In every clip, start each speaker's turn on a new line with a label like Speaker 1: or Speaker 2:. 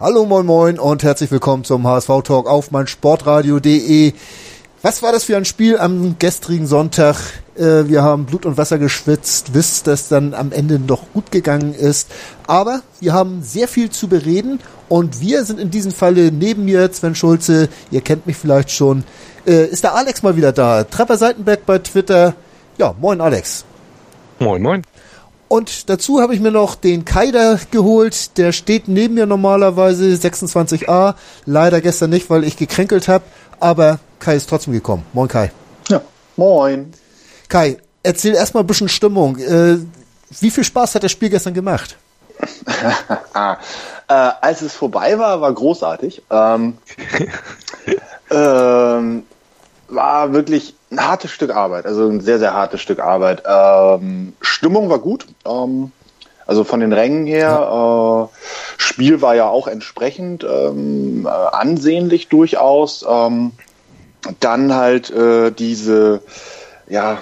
Speaker 1: Hallo moin moin und herzlich willkommen zum HSV Talk auf meinsportradio.de. Was war das für ein Spiel am gestrigen Sonntag? Äh, wir haben Blut und Wasser geschwitzt, wisst, dass dann am Ende doch gut gegangen ist. Aber wir haben sehr viel zu bereden und wir sind in diesem Falle neben mir, Sven Schulze, ihr kennt mich vielleicht schon, äh, ist der Alex mal wieder da. Trapper Seitenberg bei Twitter. Ja, moin Alex.
Speaker 2: Moin, moin.
Speaker 1: Und dazu habe ich mir noch den Kaider geholt. Der steht neben mir normalerweise 26a. Leider gestern nicht, weil ich gekränkelt habe. Aber Kai ist trotzdem gekommen. Moin Kai.
Speaker 3: Ja, moin.
Speaker 1: Kai, erzähl erstmal ein bisschen Stimmung. Äh, wie viel Spaß hat das Spiel gestern gemacht?
Speaker 3: äh, als es vorbei war, war großartig. Ähm, ähm, war wirklich ein hartes Stück Arbeit, also ein sehr, sehr hartes Stück Arbeit. Ähm, Stimmung war gut, ähm, also von den Rängen her. Ja. Äh, Spiel war ja auch entsprechend ähm, äh, ansehnlich durchaus. Ähm, dann halt äh, diese, ja,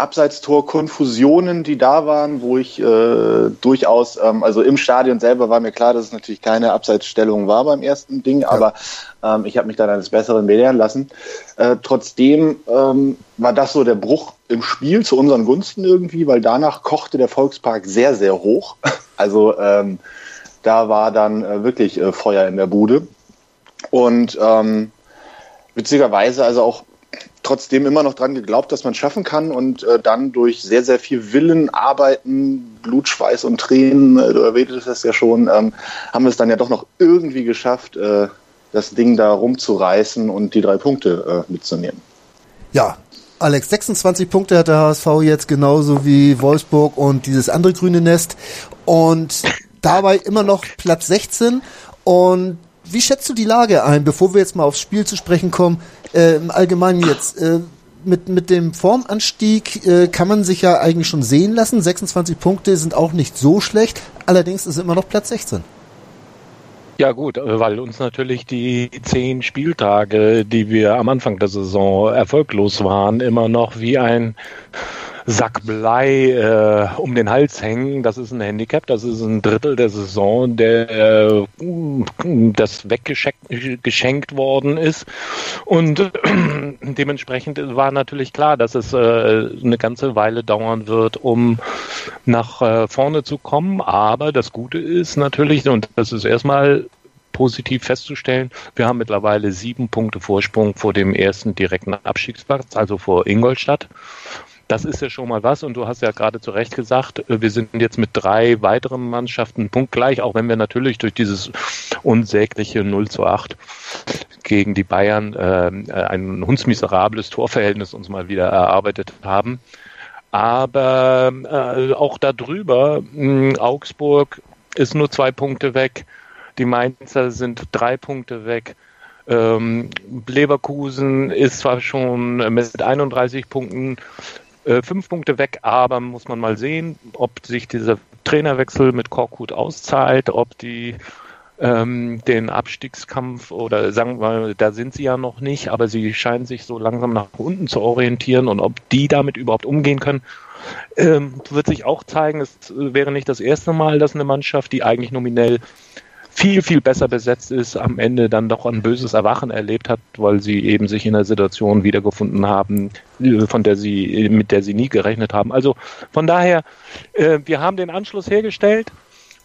Speaker 3: Abseitstor-Konfusionen, die da waren, wo ich äh, durchaus, ähm, also im Stadion selber war mir klar, dass es natürlich keine Abseitsstellung war beim ersten Ding, ja. aber ähm, ich habe mich dann eines Besseren belehren lassen. Äh, trotzdem ähm, war das so der Bruch im Spiel zu unseren Gunsten irgendwie, weil danach kochte der Volkspark sehr, sehr hoch. Also ähm, da war dann äh, wirklich äh, Feuer in der Bude. Und ähm, witzigerweise also auch trotzdem immer noch dran geglaubt, dass man schaffen kann und äh, dann durch sehr, sehr viel Willen, Arbeiten, Blut, Schweiß und Tränen, äh, du erwähntest das ja schon, ähm, haben wir es dann ja doch noch irgendwie geschafft, äh, das Ding da rumzureißen und die drei Punkte äh, mitzunehmen.
Speaker 1: Ja, Alex, 26 Punkte hat der HSV jetzt genauso wie Wolfsburg und dieses andere grüne Nest und dabei immer noch Platz 16 und wie schätzt du die Lage ein, bevor wir jetzt mal aufs Spiel zu sprechen kommen? Äh, Im Allgemeinen jetzt, äh, mit, mit dem Formanstieg äh, kann man sich ja eigentlich schon sehen lassen. 26 Punkte sind auch nicht so schlecht. Allerdings ist immer noch Platz 16.
Speaker 2: Ja gut, äh, weil uns natürlich die zehn Spieltage, die wir am Anfang der Saison erfolglos waren, immer noch wie ein Sack Blei äh, um den Hals hängen. Das ist ein Handicap, das ist ein Drittel der Saison, der äh, das weggeschenkt worden ist. Und äh, dementsprechend war natürlich klar, dass es äh, eine ganze Weile dauern wird, um nach äh, vorne zu kommen. Aber das Gute ist natürlich, und das ist erstmal positiv festzustellen. Wir haben mittlerweile sieben Punkte Vorsprung vor dem ersten direkten Abstiegsplatz, also vor Ingolstadt. Das ist ja schon mal was und du hast ja gerade zu Recht gesagt, äh, wir sind jetzt mit drei weiteren Mannschaften punktgleich, auch wenn wir natürlich durch dieses unsägliche 0 zu 8 gegen die Bayern äh, ein hundsmiserables Torverhältnis uns mal wieder erarbeitet haben. Aber äh, auch darüber, mh, Augsburg ist nur zwei Punkte weg, die Mainzer sind drei Punkte weg. Ähm, Leverkusen ist zwar schon mit 31 Punkten äh, fünf Punkte weg, aber muss man mal sehen, ob sich dieser Trainerwechsel mit Korkut auszahlt, ob die ähm, den Abstiegskampf oder sagen wir, da sind sie ja noch nicht, aber sie scheinen sich so langsam nach unten zu orientieren und ob die damit überhaupt umgehen können, ähm, wird sich auch zeigen. Es wäre nicht das erste Mal, dass eine Mannschaft, die eigentlich nominell viel, viel besser besetzt ist, am Ende dann doch ein böses Erwachen erlebt hat, weil sie eben sich in einer Situation wiedergefunden haben, von der sie, mit der sie nie gerechnet haben. Also von daher, äh, wir haben den Anschluss hergestellt.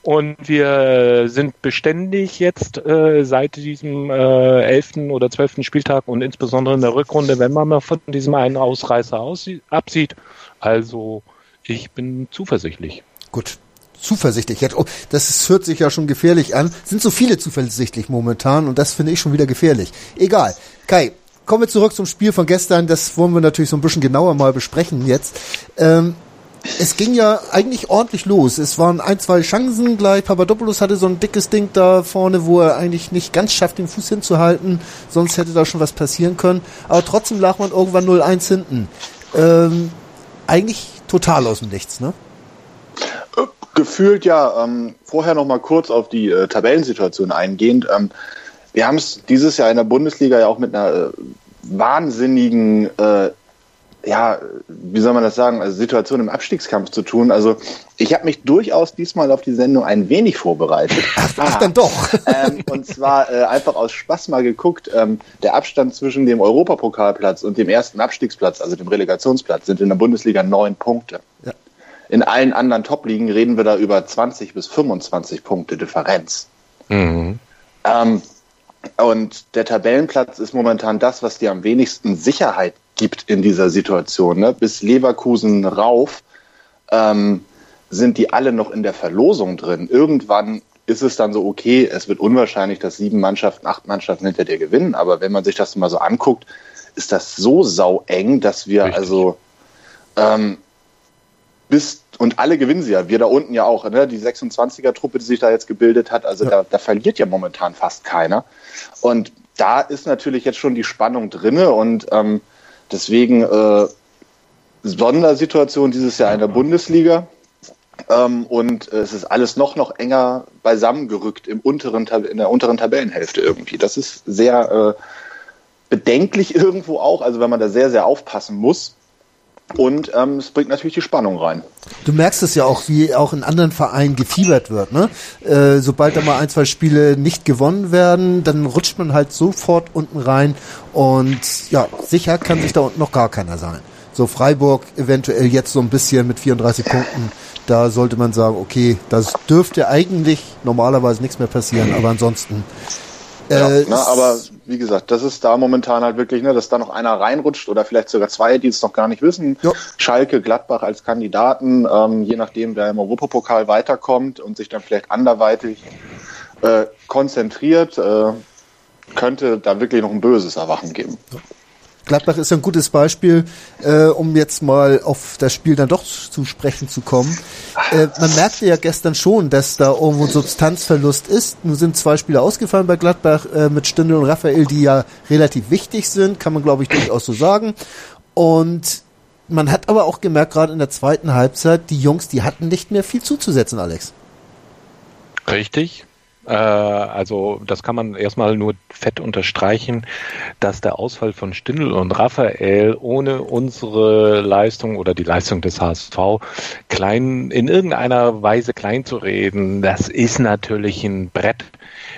Speaker 2: Und wir sind beständig jetzt äh, seit diesem äh, elften oder zwölften Spieltag und insbesondere in der Rückrunde, wenn man mal von diesem einen Ausreißer aussieht, absieht. Also ich bin zuversichtlich.
Speaker 1: Gut, zuversichtlich. Oh, das hört sich ja schon gefährlich an. Sind so viele zuversichtlich momentan und das finde ich schon wieder gefährlich. Egal. Kai, kommen wir zurück zum Spiel von gestern. Das wollen wir natürlich so ein bisschen genauer mal besprechen jetzt. Ähm, es ging ja eigentlich ordentlich los. Es waren ein, zwei Chancen gleich. Papadopoulos hatte so ein dickes Ding da vorne, wo er eigentlich nicht ganz schafft, den Fuß hinzuhalten. Sonst hätte da schon was passieren können. Aber trotzdem lag man irgendwann 0-1 hinten. Ähm, eigentlich total aus dem Nichts, ne?
Speaker 3: Gefühlt ja. Ähm, vorher noch mal kurz auf die äh, Tabellensituation eingehend. Ähm, wir haben es dieses Jahr in der Bundesliga ja auch mit einer äh, wahnsinnigen äh, ja, wie soll man das sagen, also Situation im Abstiegskampf zu tun. Also ich habe mich durchaus diesmal auf die Sendung ein wenig vorbereitet.
Speaker 1: Ach, ach dann doch.
Speaker 3: ähm, und zwar äh, einfach aus Spaß mal geguckt. Ähm, der Abstand zwischen dem Europapokalplatz und dem ersten Abstiegsplatz, also dem Relegationsplatz, sind in der Bundesliga neun Punkte. Ja. In allen anderen Top-Ligen reden wir da über 20 bis 25 Punkte Differenz. Mhm. Ähm, und der Tabellenplatz ist momentan das, was dir am wenigsten Sicherheit gibt in dieser Situation. Ne? Bis Leverkusen rauf ähm, sind die alle noch in der Verlosung drin. Irgendwann ist es dann so, okay, es wird unwahrscheinlich, dass sieben Mannschaften, acht Mannschaften hinter dir gewinnen. Aber wenn man sich das mal so anguckt, ist das so saueng, dass wir Richtig. also ähm, bis und alle gewinnen sie ja. Wir da unten ja auch. Ne? Die 26er-Truppe, die sich da jetzt gebildet hat, also ja. da, da verliert ja momentan fast keiner. Und da ist natürlich jetzt schon die Spannung drinne und ähm, Deswegen äh, Sondersituation dieses Jahr in der Bundesliga. Ähm, und äh, es ist alles noch, noch enger beisammengerückt im unteren, in der unteren Tabellenhälfte irgendwie. Das ist sehr äh, bedenklich irgendwo auch, also wenn man da sehr, sehr aufpassen muss. Und ähm, es bringt natürlich die Spannung rein.
Speaker 1: Du merkst es ja auch, wie auch in anderen Vereinen gefiebert wird. Ne? Äh, sobald da mal ein, zwei Spiele nicht gewonnen werden, dann rutscht man halt sofort unten rein. Und ja, sicher kann sich da unten noch gar keiner sein. So Freiburg eventuell jetzt so ein bisschen mit 34 Punkten. Da sollte man sagen, okay, das dürfte eigentlich normalerweise nichts mehr passieren, aber ansonsten
Speaker 3: ja, äh, na, aber wie gesagt, das ist da momentan halt wirklich, ne, dass da noch einer reinrutscht oder vielleicht sogar zwei, die es noch gar nicht wissen. Ja. Schalke, Gladbach als Kandidaten, ähm, je nachdem, wer im Europapokal weiterkommt und sich dann vielleicht anderweitig äh, konzentriert, äh, könnte da wirklich noch ein böses Erwachen geben. Ja.
Speaker 1: Gladbach ist ein gutes Beispiel, äh, um jetzt mal auf das Spiel dann doch zu sprechen zu kommen. Äh, man merkte ja gestern schon, dass da irgendwo ein Substanzverlust ist. Nun sind zwei Spieler ausgefallen bei Gladbach äh, mit Stindl und Raphael, die ja relativ wichtig sind, kann man glaube ich durchaus so sagen. Und man hat aber auch gemerkt, gerade in der zweiten Halbzeit, die Jungs, die hatten nicht mehr viel zuzusetzen, Alex.
Speaker 2: Richtig. Äh, also das kann man erstmal nur fett unterstreichen, dass der Ausfall von Stindl und Raphael ohne unsere Leistung oder die Leistung des HSV klein in irgendeiner Weise klein zu reden, das ist natürlich ein Brett.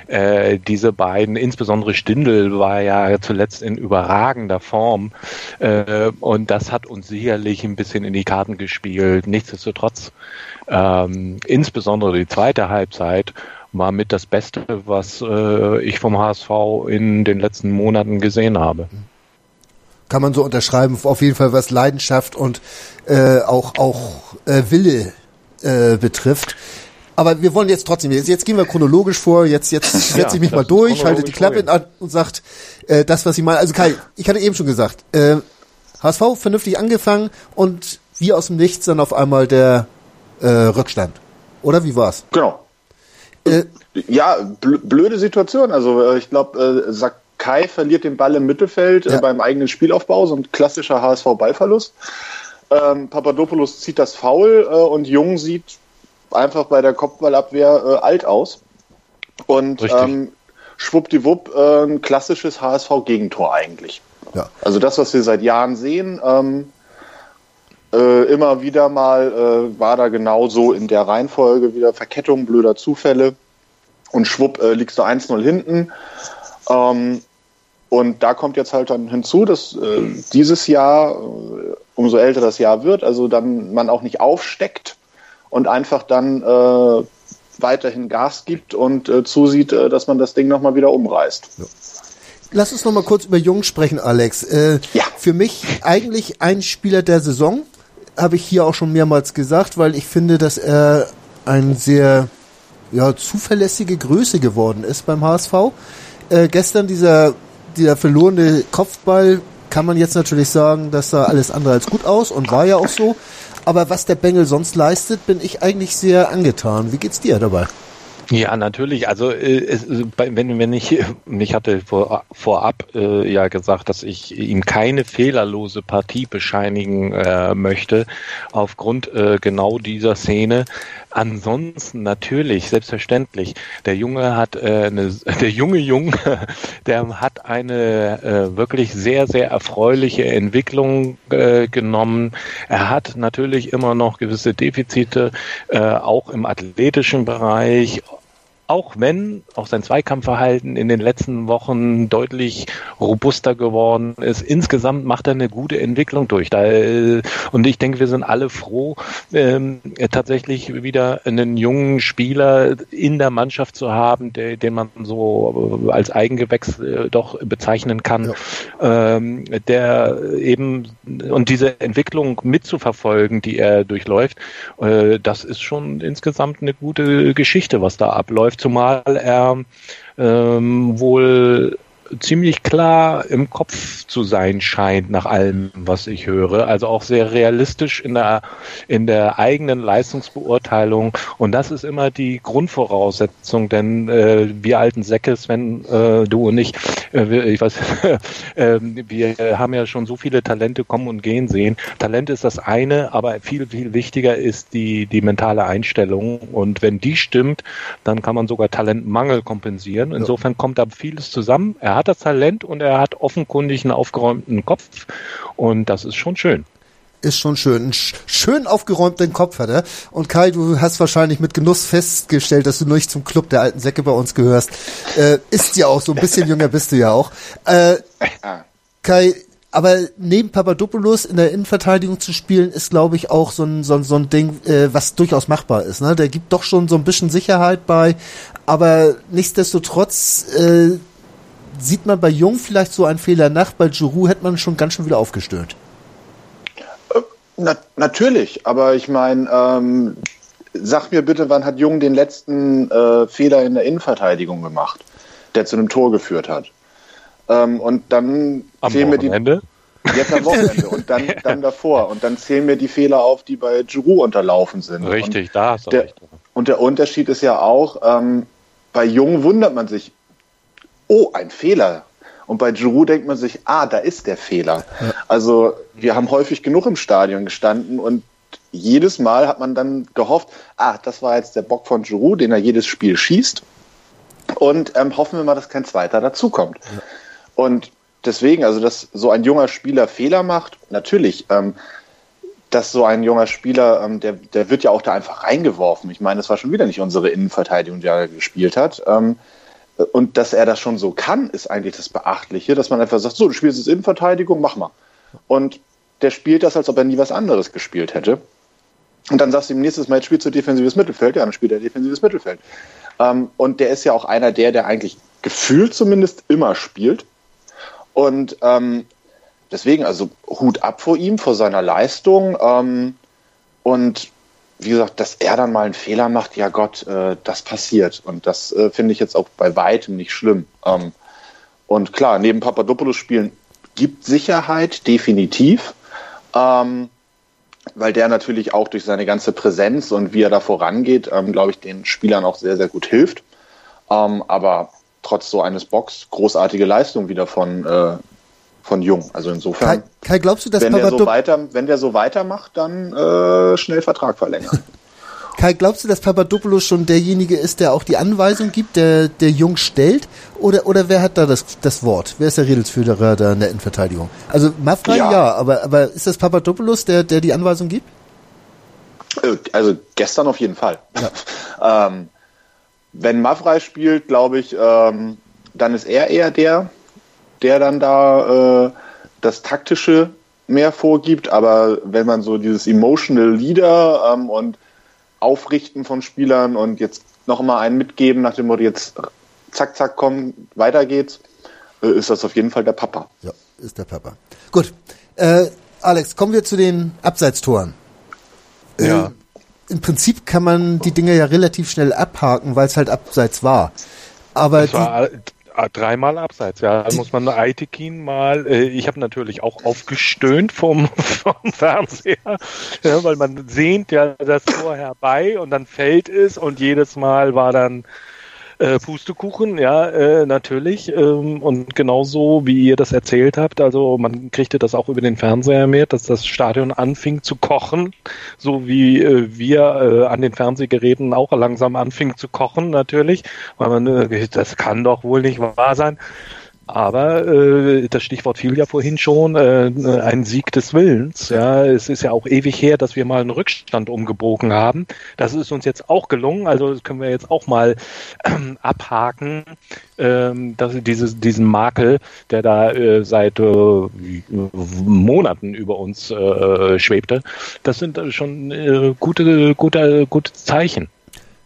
Speaker 2: Äh, diese beiden, insbesondere Stindl war ja zuletzt in überragender Form äh, und das hat uns sicherlich ein bisschen in die Karten gespielt. Nichtsdestotrotz, ähm, insbesondere die zweite Halbzeit war mit das Beste, was äh, ich vom HSV in den letzten Monaten gesehen habe.
Speaker 1: Kann man so unterschreiben, auf jeden Fall was Leidenschaft und äh, auch, auch äh, Wille äh, betrifft. Aber wir wollen jetzt trotzdem, jetzt, jetzt gehen wir chronologisch vor, jetzt, jetzt setze ja, ich mich mal durch, halte die Klappe an und sagt äh, das, was ich meine. Also Kai, ich hatte eben schon gesagt, äh, HSV vernünftig angefangen und wie aus dem Nichts dann auf einmal der äh, Rückstand. Oder wie war's?
Speaker 3: Genau. Äh, ja, blöde Situation. Also äh, ich glaube, äh, Sakai verliert den Ball im Mittelfeld äh, ja. äh, beim eigenen Spielaufbau, so ein klassischer HSV-Ballverlust. Ähm, Papadopoulos zieht das Foul äh, und Jung sieht einfach bei der Kopfballabwehr äh, alt aus. Und ähm, schwuppdiwupp ein klassisches HSV-Gegentor eigentlich. Ja. Also das, was wir seit Jahren sehen, ähm, äh, immer wieder mal äh, war da genauso in der Reihenfolge wieder Verkettung blöder Zufälle und schwupp äh, liegst du 1-0 hinten. Ähm, und da kommt jetzt halt dann hinzu, dass äh, dieses Jahr, äh, umso älter das Jahr wird, also dann man auch nicht aufsteckt und einfach dann äh, weiterhin Gas gibt und zusieht, dass man das Ding nochmal wieder umreißt. Ja.
Speaker 1: Lass uns nochmal kurz über Jung sprechen, Alex. Äh, ja. Für mich eigentlich ein Spieler der Saison habe ich hier auch schon mehrmals gesagt, weil ich finde, dass er ein sehr ja, zuverlässige Größe geworden ist beim HSV. Äh, gestern dieser, dieser verlorene Kopfball kann man jetzt natürlich sagen, dass sah alles andere als gut aus und war ja auch so. Aber was der Bengel sonst leistet, bin ich eigentlich sehr angetan. Wie geht's dir dabei?
Speaker 2: Ja, natürlich. Also äh, es, wenn, wenn ich, ich hatte vor, vorab äh, ja gesagt, dass ich ihm keine fehlerlose Partie bescheinigen äh, möchte, aufgrund äh, genau dieser Szene. Ansonsten natürlich, selbstverständlich. Der Junge hat äh, eine, der junge Junge, der hat eine äh, wirklich sehr, sehr erfreuliche Entwicklung äh, genommen. Er hat natürlich immer noch gewisse Defizite, äh, auch im athletischen Bereich, auch wenn auch sein Zweikampfverhalten in den letzten Wochen deutlich robuster geworden ist. Insgesamt macht er eine gute Entwicklung durch. Äh, und ich denke, wir sind alle froh, ähm, tatsächlich wieder einen jungen Spieler in der Mannschaft zu haben, der, den man so als Eigengewächs äh, doch bezeichnen kann, ja. ähm, der eben und diese Entwicklung mitzuverfolgen, die er durchläuft, äh, das ist schon insgesamt eine gute Geschichte, was da abläuft zumal er ähm, wohl ziemlich klar im Kopf zu sein scheint nach allem, was ich höre. Also auch sehr realistisch in der, in der eigenen Leistungsbeurteilung. Und das ist immer die Grundvoraussetzung, denn äh, wir alten Säcke, Sven, äh, du und ich, äh, ich weiß, äh, wir haben ja schon so viele Talente kommen und gehen sehen. Talent ist das eine, aber viel, viel wichtiger ist die, die mentale Einstellung. Und wenn die stimmt, dann kann man sogar Talentmangel kompensieren. Insofern kommt da vieles zusammen. Er hat das Talent und er hat offenkundig einen aufgeräumten Kopf und das ist schon schön
Speaker 1: ist schon schön. Einen schön aufgeräumten Kopf hat er. Und Kai, du hast wahrscheinlich mit Genuss festgestellt, dass du nicht zum Club der alten Säcke bei uns gehörst. Äh, ist ja auch so, ein bisschen jünger bist du ja auch. Äh, Kai, aber neben Papadopoulos in der Innenverteidigung zu spielen, ist, glaube ich, auch so ein, so ein, so ein Ding, äh, was durchaus machbar ist. Ne? Der gibt doch schon so ein bisschen Sicherheit bei, aber nichtsdestotrotz äh, sieht man bei Jung vielleicht so einen Fehler nach, bei Giroud hätte man schon ganz schön wieder aufgestört.
Speaker 3: Äh, na, natürlich, aber ich meine, ähm, sag mir bitte, wann hat Jung den letzten äh, Fehler in der Innenverteidigung gemacht, der zu einem Tor geführt hat? Ähm, und dann
Speaker 2: am fehlen mir die.
Speaker 3: Jetzt am Wochenende und dann, dann davor. Und dann zählen mir die Fehler auf, die bei Giroud unterlaufen sind.
Speaker 2: Richtig, und da hast du
Speaker 3: der,
Speaker 2: recht.
Speaker 3: Und der Unterschied ist ja auch, ähm, bei Jung wundert man sich, oh, ein Fehler. Und bei Giroud denkt man sich, ah, da ist der Fehler. Ja. Also wir haben häufig genug im Stadion gestanden und jedes Mal hat man dann gehofft, ah, das war jetzt der Bock von Giroud, den er jedes Spiel schießt. Und ähm, hoffen wir mal, dass kein zweiter dazukommt. Ja. Und deswegen, also dass so ein junger Spieler Fehler macht, natürlich, ähm, dass so ein junger Spieler, ähm, der, der wird ja auch da einfach reingeworfen. Ich meine, es war schon wieder nicht unsere Innenverteidigung, die er gespielt hat. Ähm, und dass er das schon so kann, ist eigentlich das Beachtliche, dass man einfach sagt, so, du spielst jetzt Innenverteidigung, mach mal. Und der spielt das, als ob er nie was anderes gespielt hätte. Und dann sagst du ihm nächstes Mal, jetzt spielst du defensives Mittelfeld, ja, dann spielt er defensives Mittelfeld. Ähm, und der ist ja auch einer der, der eigentlich gefühlt zumindest immer spielt. Und ähm, deswegen, also Hut ab vor ihm, vor seiner Leistung. Ähm, und wie gesagt, dass er dann mal einen Fehler macht, ja Gott, äh, das passiert. Und das äh, finde ich jetzt auch bei weitem nicht schlimm. Ähm, und klar, neben Papadopoulos spielen gibt Sicherheit, definitiv. Ähm, weil der natürlich auch durch seine ganze Präsenz und wie er da vorangeht, ähm, glaube ich, den Spielern auch sehr, sehr gut hilft. Ähm, aber trotz so eines Box, großartige Leistung wieder von, äh, von Jung. Also insofern.
Speaker 1: Kai, Kai glaubst du, dass
Speaker 3: wenn der so weiter, wenn der so weitermacht, dann äh, schnell Vertrag verlängern.
Speaker 1: Kai, glaubst du, dass Papadopoulos schon derjenige ist, der auch die Anweisung gibt, der, der Jung stellt? Oder, oder wer hat da das, das Wort? Wer ist der Redelsführer da in der Innenverteidigung? Also Mafra ja, ja aber, aber ist das Papadopoulos, der, der die Anweisung gibt?
Speaker 3: Äh, also gestern auf jeden Fall. Ja. ähm, wenn Mavrei spielt, glaube ich, ähm, dann ist er eher der, der dann da äh, das Taktische mehr vorgibt, aber wenn man so dieses Emotional Leader ähm, und Aufrichten von Spielern und jetzt noch mal einen mitgeben nach dem Motto jetzt zack, zack, komm, weiter geht's, äh, ist das auf jeden Fall der Papa.
Speaker 1: Ja, ist der Papa. Gut. Äh, Alex, kommen wir zu den Abseitstoren.
Speaker 2: Ja. Äh,
Speaker 1: Im Prinzip kann man die Dinge ja relativ schnell abhaken, weil es halt abseits war. Aber
Speaker 2: war, Ah, dreimal abseits, ja. Da muss man Aitekin mal, äh, ich habe natürlich auch aufgestöhnt vom, vom Fernseher, ja, weil man sehnt ja das Tor herbei und dann fällt es und jedes Mal war dann äh, Pustekuchen, ja, äh, natürlich. Ähm, und genauso wie ihr das erzählt habt, also man kriegte das auch über den Fernseher mit, dass das Stadion anfing zu kochen, so wie äh, wir äh, an den Fernsehgeräten auch langsam anfingen zu kochen, natürlich. Weil man, äh, das kann doch wohl nicht wahr sein. Aber äh, das Stichwort fiel ja vorhin schon, äh, ein Sieg des Willens. Ja, es ist ja auch ewig her, dass wir mal einen Rückstand umgebogen haben. Das ist uns jetzt auch gelungen. Also das können wir jetzt auch mal ähm, abhaken, ähm, dass dieses diesen Makel, der da äh, seit äh, Monaten über uns äh, schwebte, das sind schon äh, gute gute gute Zeichen.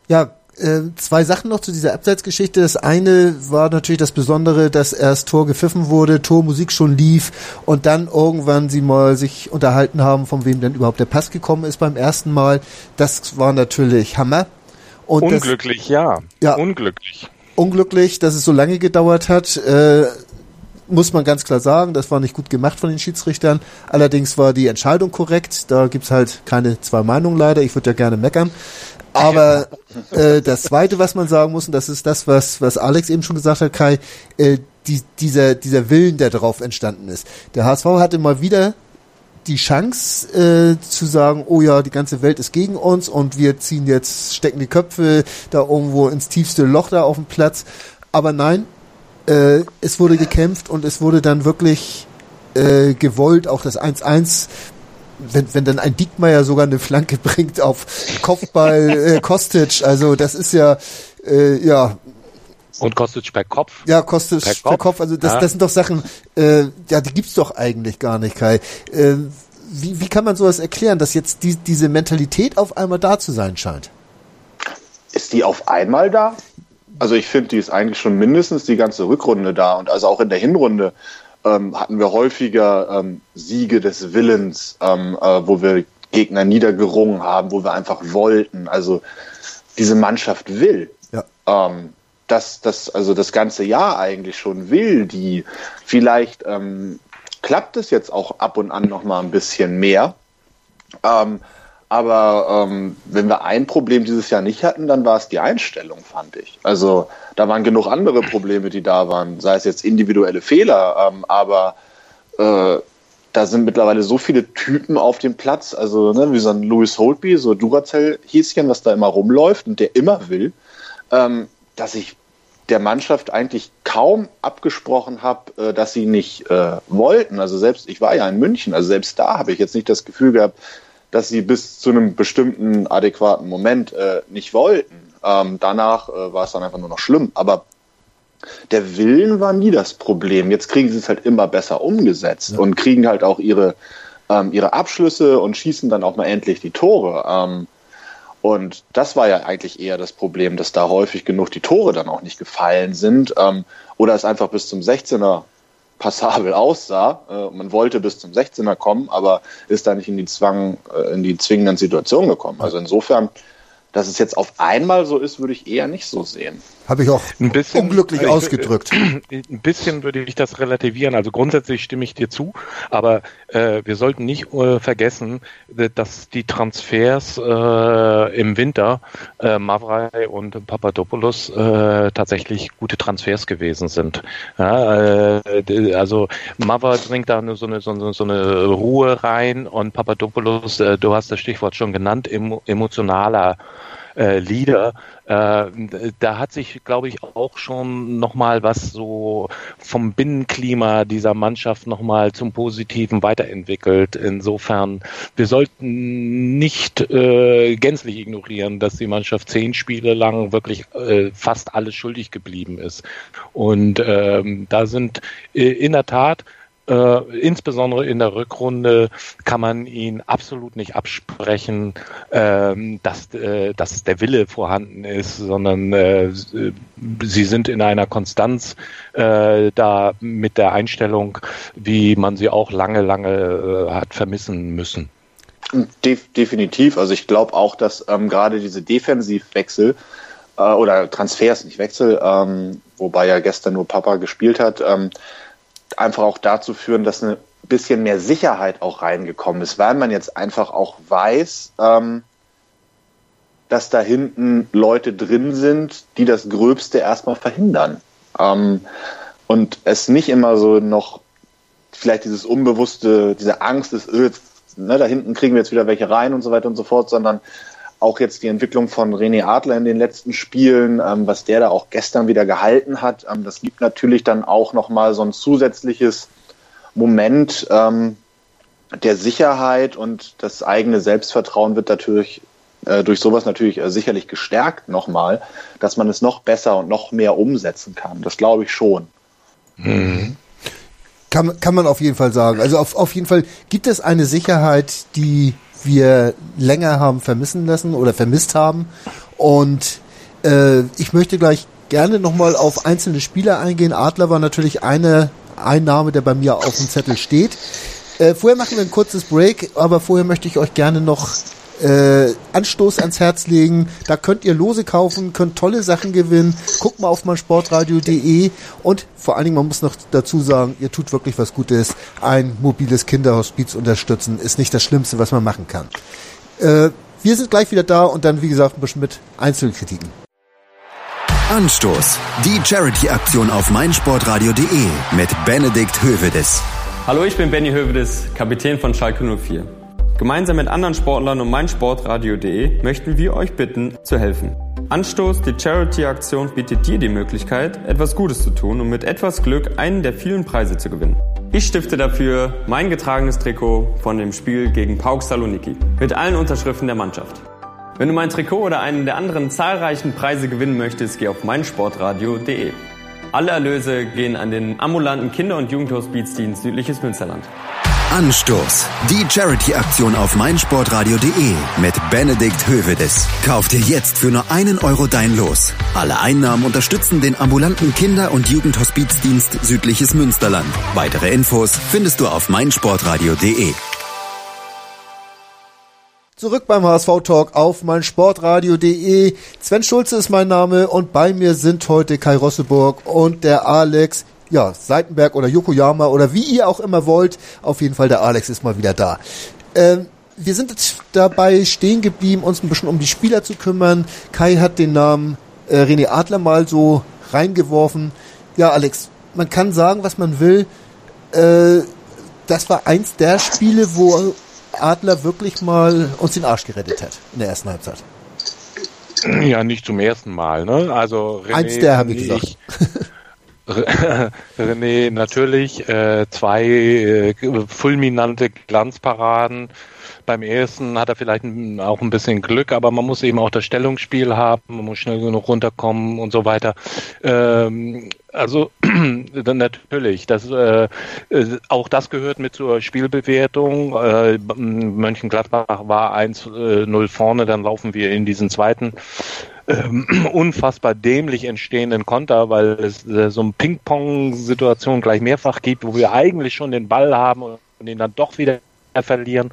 Speaker 1: Ja, äh, zwei Sachen noch zu dieser Abseitsgeschichte. Das eine war natürlich das Besondere, dass erst Tor gepfiffen wurde, Tormusik schon lief und dann irgendwann sie mal sich unterhalten haben, von wem denn überhaupt der Pass gekommen ist beim ersten Mal. Das war natürlich Hammer.
Speaker 2: Und unglücklich, das, ja.
Speaker 1: Ja. Unglücklich. Unglücklich, dass es so lange gedauert hat. Äh, muss man ganz klar sagen, das war nicht gut gemacht von den Schiedsrichtern. Allerdings war die Entscheidung korrekt. Da gibt's halt keine zwei Meinungen leider. Ich würde ja gerne meckern. Aber äh, das Zweite, was man sagen muss, und das ist das, was, was Alex eben schon gesagt hat, Kai, äh, die, dieser, dieser Willen, der darauf entstanden ist. Der HSV hatte mal wieder die Chance äh, zu sagen, oh ja, die ganze Welt ist gegen uns und wir ziehen jetzt, stecken die Köpfe da irgendwo ins tiefste Loch da auf dem Platz. Aber nein, äh, es wurde gekämpft und es wurde dann wirklich äh, gewollt, auch das 1-1 wenn, wenn dann ein Diekmeyer sogar eine Flanke bringt auf Kopfball äh, Kostic, also das ist ja, äh, ja.
Speaker 2: Und Kostic per Kopf.
Speaker 1: Ja, Kostic per Kopf, per Kopf also das, ja. das sind doch Sachen, äh, ja, die gibt's doch eigentlich gar nicht, Kai. Äh, wie, wie kann man sowas erklären, dass jetzt die, diese Mentalität auf einmal da zu sein scheint?
Speaker 3: Ist die auf einmal da? Also ich finde, die ist eigentlich schon mindestens die ganze Rückrunde da und also auch in der Hinrunde ähm, hatten wir häufiger ähm, Siege des Willens, ähm, äh, wo wir Gegner niedergerungen haben, wo wir einfach wollten. Also diese Mannschaft will. Ja. Ähm, das, das, also das ganze Jahr eigentlich schon will, die vielleicht ähm, klappt es jetzt auch ab und an noch mal ein bisschen mehr. Ähm, aber ähm, wenn wir ein Problem dieses Jahr nicht hatten, dann war es die Einstellung, fand ich. Also da waren genug andere Probleme, die da waren, sei es jetzt individuelle Fehler, ähm, aber äh, da sind mittlerweile so viele Typen auf dem Platz, also ne, wie so ein Louis Holtby, so Duracell-Häschen, was da immer rumläuft und der immer will, ähm, dass ich der Mannschaft eigentlich kaum abgesprochen habe, äh, dass sie nicht äh, wollten. Also selbst, ich war ja in München, also selbst da habe ich jetzt nicht das Gefühl gehabt, dass sie bis zu einem bestimmten adäquaten Moment äh, nicht wollten. Ähm, danach äh, war es dann einfach nur noch schlimm. Aber der Willen war nie das Problem. Jetzt kriegen sie es halt immer besser umgesetzt ja. und kriegen halt auch ihre, ähm, ihre Abschlüsse und schießen dann auch mal endlich die Tore. Ähm, und das war ja eigentlich eher das Problem, dass da häufig genug die Tore dann auch nicht gefallen sind ähm, oder es einfach bis zum 16er passabel aussah. Äh, man wollte bis zum 16er kommen, aber ist da nicht in die Zwang, äh, in die zwingenden Situationen gekommen. Also insofern, dass es jetzt auf einmal so ist, würde ich eher nicht so sehen.
Speaker 1: Habe ich auch ein bisschen, unglücklich ich, ausgedrückt.
Speaker 2: Ein bisschen würde ich das relativieren. Also grundsätzlich stimme ich dir zu, aber äh, wir sollten nicht äh, vergessen, dass die Transfers äh, im Winter äh, Mavrei und Papadopoulos äh, tatsächlich gute Transfers gewesen sind. Ja, äh, also Mavra bringt da so eine, so, eine, so eine Ruhe rein und Papadopoulos, äh, du hast das Stichwort schon genannt, emotionaler äh, Leader, äh, da hat sich, glaube ich, auch schon nochmal was so vom Binnenklima dieser Mannschaft nochmal zum Positiven weiterentwickelt. Insofern, wir sollten nicht äh, gänzlich ignorieren, dass die Mannschaft zehn Spiele lang wirklich äh, fast alles schuldig geblieben ist. Und ähm, da sind äh, in der Tat äh, insbesondere in der Rückrunde kann man ihn absolut nicht absprechen, ähm, dass, äh, dass der Wille vorhanden ist, sondern äh, sie sind in einer Konstanz äh, da mit der Einstellung, wie man sie auch lange, lange äh, hat vermissen müssen.
Speaker 3: De definitiv. Also ich glaube auch, dass ähm, gerade diese Defensivwechsel äh, oder Transfers, nicht Wechsel, ähm, wobei ja gestern nur Papa gespielt hat, ähm, einfach auch dazu führen, dass eine bisschen mehr Sicherheit auch reingekommen ist, weil man jetzt einfach auch weiß, ähm, dass da hinten Leute drin sind, die das Gröbste erstmal verhindern. Ähm, und es nicht immer so noch vielleicht dieses unbewusste, diese Angst ist, öh, ne, da hinten kriegen wir jetzt wieder welche rein und so weiter und so fort, sondern auch jetzt die Entwicklung von René Adler in den letzten Spielen, ähm, was der da auch gestern wieder gehalten hat, ähm, das gibt natürlich dann auch nochmal so ein zusätzliches Moment ähm, der Sicherheit und das eigene Selbstvertrauen wird natürlich äh, durch sowas natürlich äh, sicherlich gestärkt nochmal, dass man es noch besser und noch mehr umsetzen kann. Das glaube ich schon.
Speaker 1: Mhm. Kann, kann man auf jeden Fall sagen. Also auf, auf jeden Fall gibt es eine Sicherheit, die wir länger haben vermissen lassen oder vermisst haben. Und äh, ich möchte gleich gerne nochmal auf einzelne Spieler eingehen. Adler war natürlich eine Einnahme, der bei mir auf dem Zettel steht. Äh, vorher machen wir ein kurzes Break, aber vorher möchte ich euch gerne noch äh, Anstoß ans Herz legen. Da könnt ihr Lose kaufen, könnt tolle Sachen gewinnen. Guckt mal auf meinsportradio.de und vor allen Dingen, man muss noch dazu sagen, ihr tut wirklich was Gutes. Ein mobiles Kinderhospiz unterstützen ist nicht das Schlimmste, was man machen kann. Äh, wir sind gleich wieder da und dann, wie gesagt, ein bisschen mit Einzelkritiken.
Speaker 4: Anstoß. Die Charity-Aktion auf meinsportradio.de mit Benedikt Hövedes.
Speaker 5: Hallo, ich bin Benny Hövedes, Kapitän von Schalke 04. Gemeinsam mit anderen Sportlern und meinsportradio.de möchten wir euch bitten, zu helfen. Anstoß, die Charity-Aktion bietet dir die Möglichkeit, etwas Gutes zu tun und mit etwas Glück einen der vielen Preise zu gewinnen. Ich stifte dafür mein getragenes Trikot von dem Spiel gegen Pauk Saloniki mit allen Unterschriften der Mannschaft. Wenn du mein Trikot oder einen der anderen zahlreichen Preise gewinnen möchtest, geh auf meinsportradio.de. Alle Erlöse gehen an den ambulanten Kinder- und Jugendhospizdienst Südliches Münsterland.
Speaker 4: Anstoß. Die Charity-Aktion auf meinsportradio.de mit Benedikt Hövedes. Kauf dir jetzt für nur einen Euro dein Los. Alle Einnahmen unterstützen den ambulanten Kinder- und Jugendhospizdienst Südliches Münsterland. Weitere Infos findest du auf meinsportradio.de.
Speaker 1: Zurück beim HSV Talk auf meinsportradio.de. Sven Schulze ist mein Name und bei mir sind heute Kai Rosseburg und der Alex ja, Seitenberg oder Yokoyama oder wie ihr auch immer wollt. Auf jeden Fall, der Alex ist mal wieder da. Ähm, wir sind jetzt dabei stehen geblieben, uns ein bisschen um die Spieler zu kümmern. Kai hat den Namen äh, René Adler mal so reingeworfen. Ja, Alex, man kann sagen, was man will. Äh, das war eins der Spiele, wo Adler wirklich mal uns den Arsch gerettet hat in der ersten Halbzeit.
Speaker 2: Ja, nicht zum ersten Mal. Ne? Also
Speaker 1: René, eins der habe ich gesagt.
Speaker 2: René, natürlich äh, zwei äh, fulminante Glanzparaden. Beim ersten hat er vielleicht auch ein bisschen Glück, aber man muss eben auch das Stellungsspiel haben, man muss schnell genug runterkommen und so weiter. Ähm, also dann natürlich, das, äh, äh auch das gehört mit zur Spielbewertung. Äh, Mönchengladbach war 1-0 vorne, dann laufen wir in diesen zweiten ähm, unfassbar dämlich entstehenden Konter, weil es äh, so eine Ping-Pong-Situation gleich mehrfach gibt, wo wir eigentlich schon den Ball haben und ihn dann doch wieder verlieren.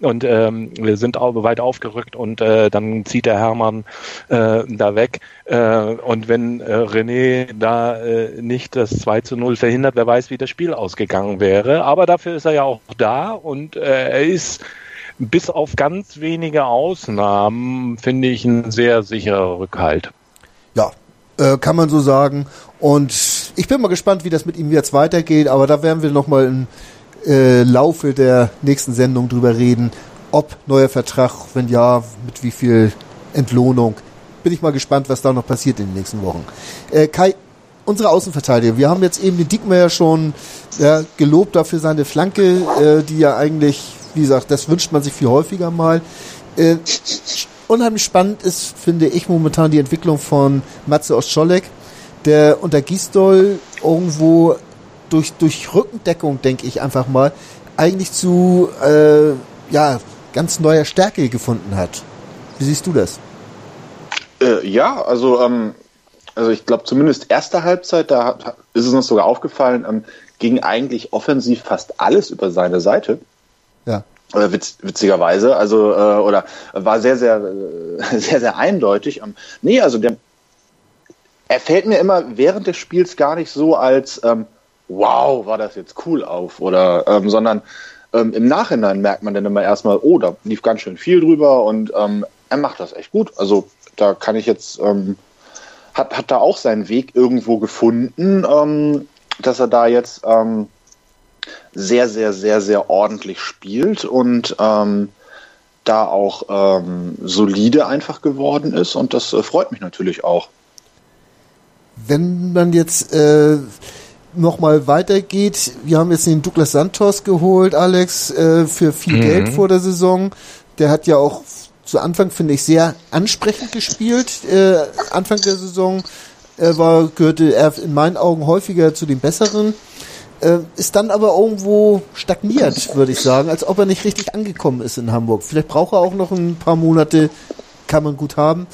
Speaker 2: Und ähm, wir sind auch weit aufgerückt und äh, dann zieht der Hermann äh, da weg. Äh, und wenn äh, René da äh, nicht das 2 zu 0 verhindert, wer weiß, wie das Spiel ausgegangen wäre, aber dafür ist er ja auch da und äh, er ist bis auf ganz wenige Ausnahmen, finde ich, ein sehr sicherer Rückhalt.
Speaker 1: Ja, äh, kann man so sagen. Und ich bin mal gespannt, wie das mit ihm jetzt weitergeht, aber da werden wir nochmal im äh, Laufe der nächsten Sendung drüber reden, ob neuer Vertrag, wenn ja, mit wie viel Entlohnung. Bin ich mal gespannt, was da noch passiert in den nächsten Wochen. Äh, Kai, unsere Außenverteidiger. Wir haben jetzt eben den Dickmeyer schon ja, gelobt dafür seine Flanke, äh, die ja eigentlich wie gesagt, das wünscht man sich viel häufiger mal. Äh, unheimlich spannend ist, finde ich, momentan die Entwicklung von Matze Ostscholek, der unter Gisdol irgendwo durch, durch Rückendeckung, denke ich einfach mal, eigentlich zu äh, ja, ganz neuer Stärke gefunden hat. Wie siehst du das?
Speaker 3: Äh, ja, also, ähm, also ich glaube zumindest erste Halbzeit, da hat, ist es uns sogar aufgefallen, ähm, ging eigentlich offensiv fast alles über seine Seite.
Speaker 1: Ja.
Speaker 3: Witz, witzigerweise, also äh, oder war sehr, sehr, äh, sehr, sehr eindeutig. Ähm, nee, also der er fällt mir immer während des Spiels gar nicht so als ähm, wow, war das jetzt cool auf oder ähm, sondern ähm, im Nachhinein merkt man dann immer erstmal, oh, da lief ganz schön viel drüber und ähm, er macht das echt gut. Also da kann ich jetzt, ähm, hat, hat da auch seinen Weg irgendwo gefunden, ähm, dass er da jetzt ähm, sehr, sehr, sehr, sehr ordentlich spielt und ähm, da auch ähm, solide einfach geworden ist und das äh, freut mich natürlich auch.
Speaker 1: Wenn man jetzt äh, nochmal weitergeht, wir haben jetzt den Douglas Santos geholt, Alex, äh, für viel mhm. Geld vor der Saison. Der hat ja auch zu Anfang, finde ich, sehr ansprechend gespielt. Äh, Anfang der Saison äh, war, gehörte er in meinen Augen häufiger zu den Besseren. Äh, ist dann aber irgendwo stagniert, würde ich sagen, als ob er nicht richtig angekommen ist in Hamburg. Vielleicht braucht er auch noch ein paar Monate, kann man gut haben.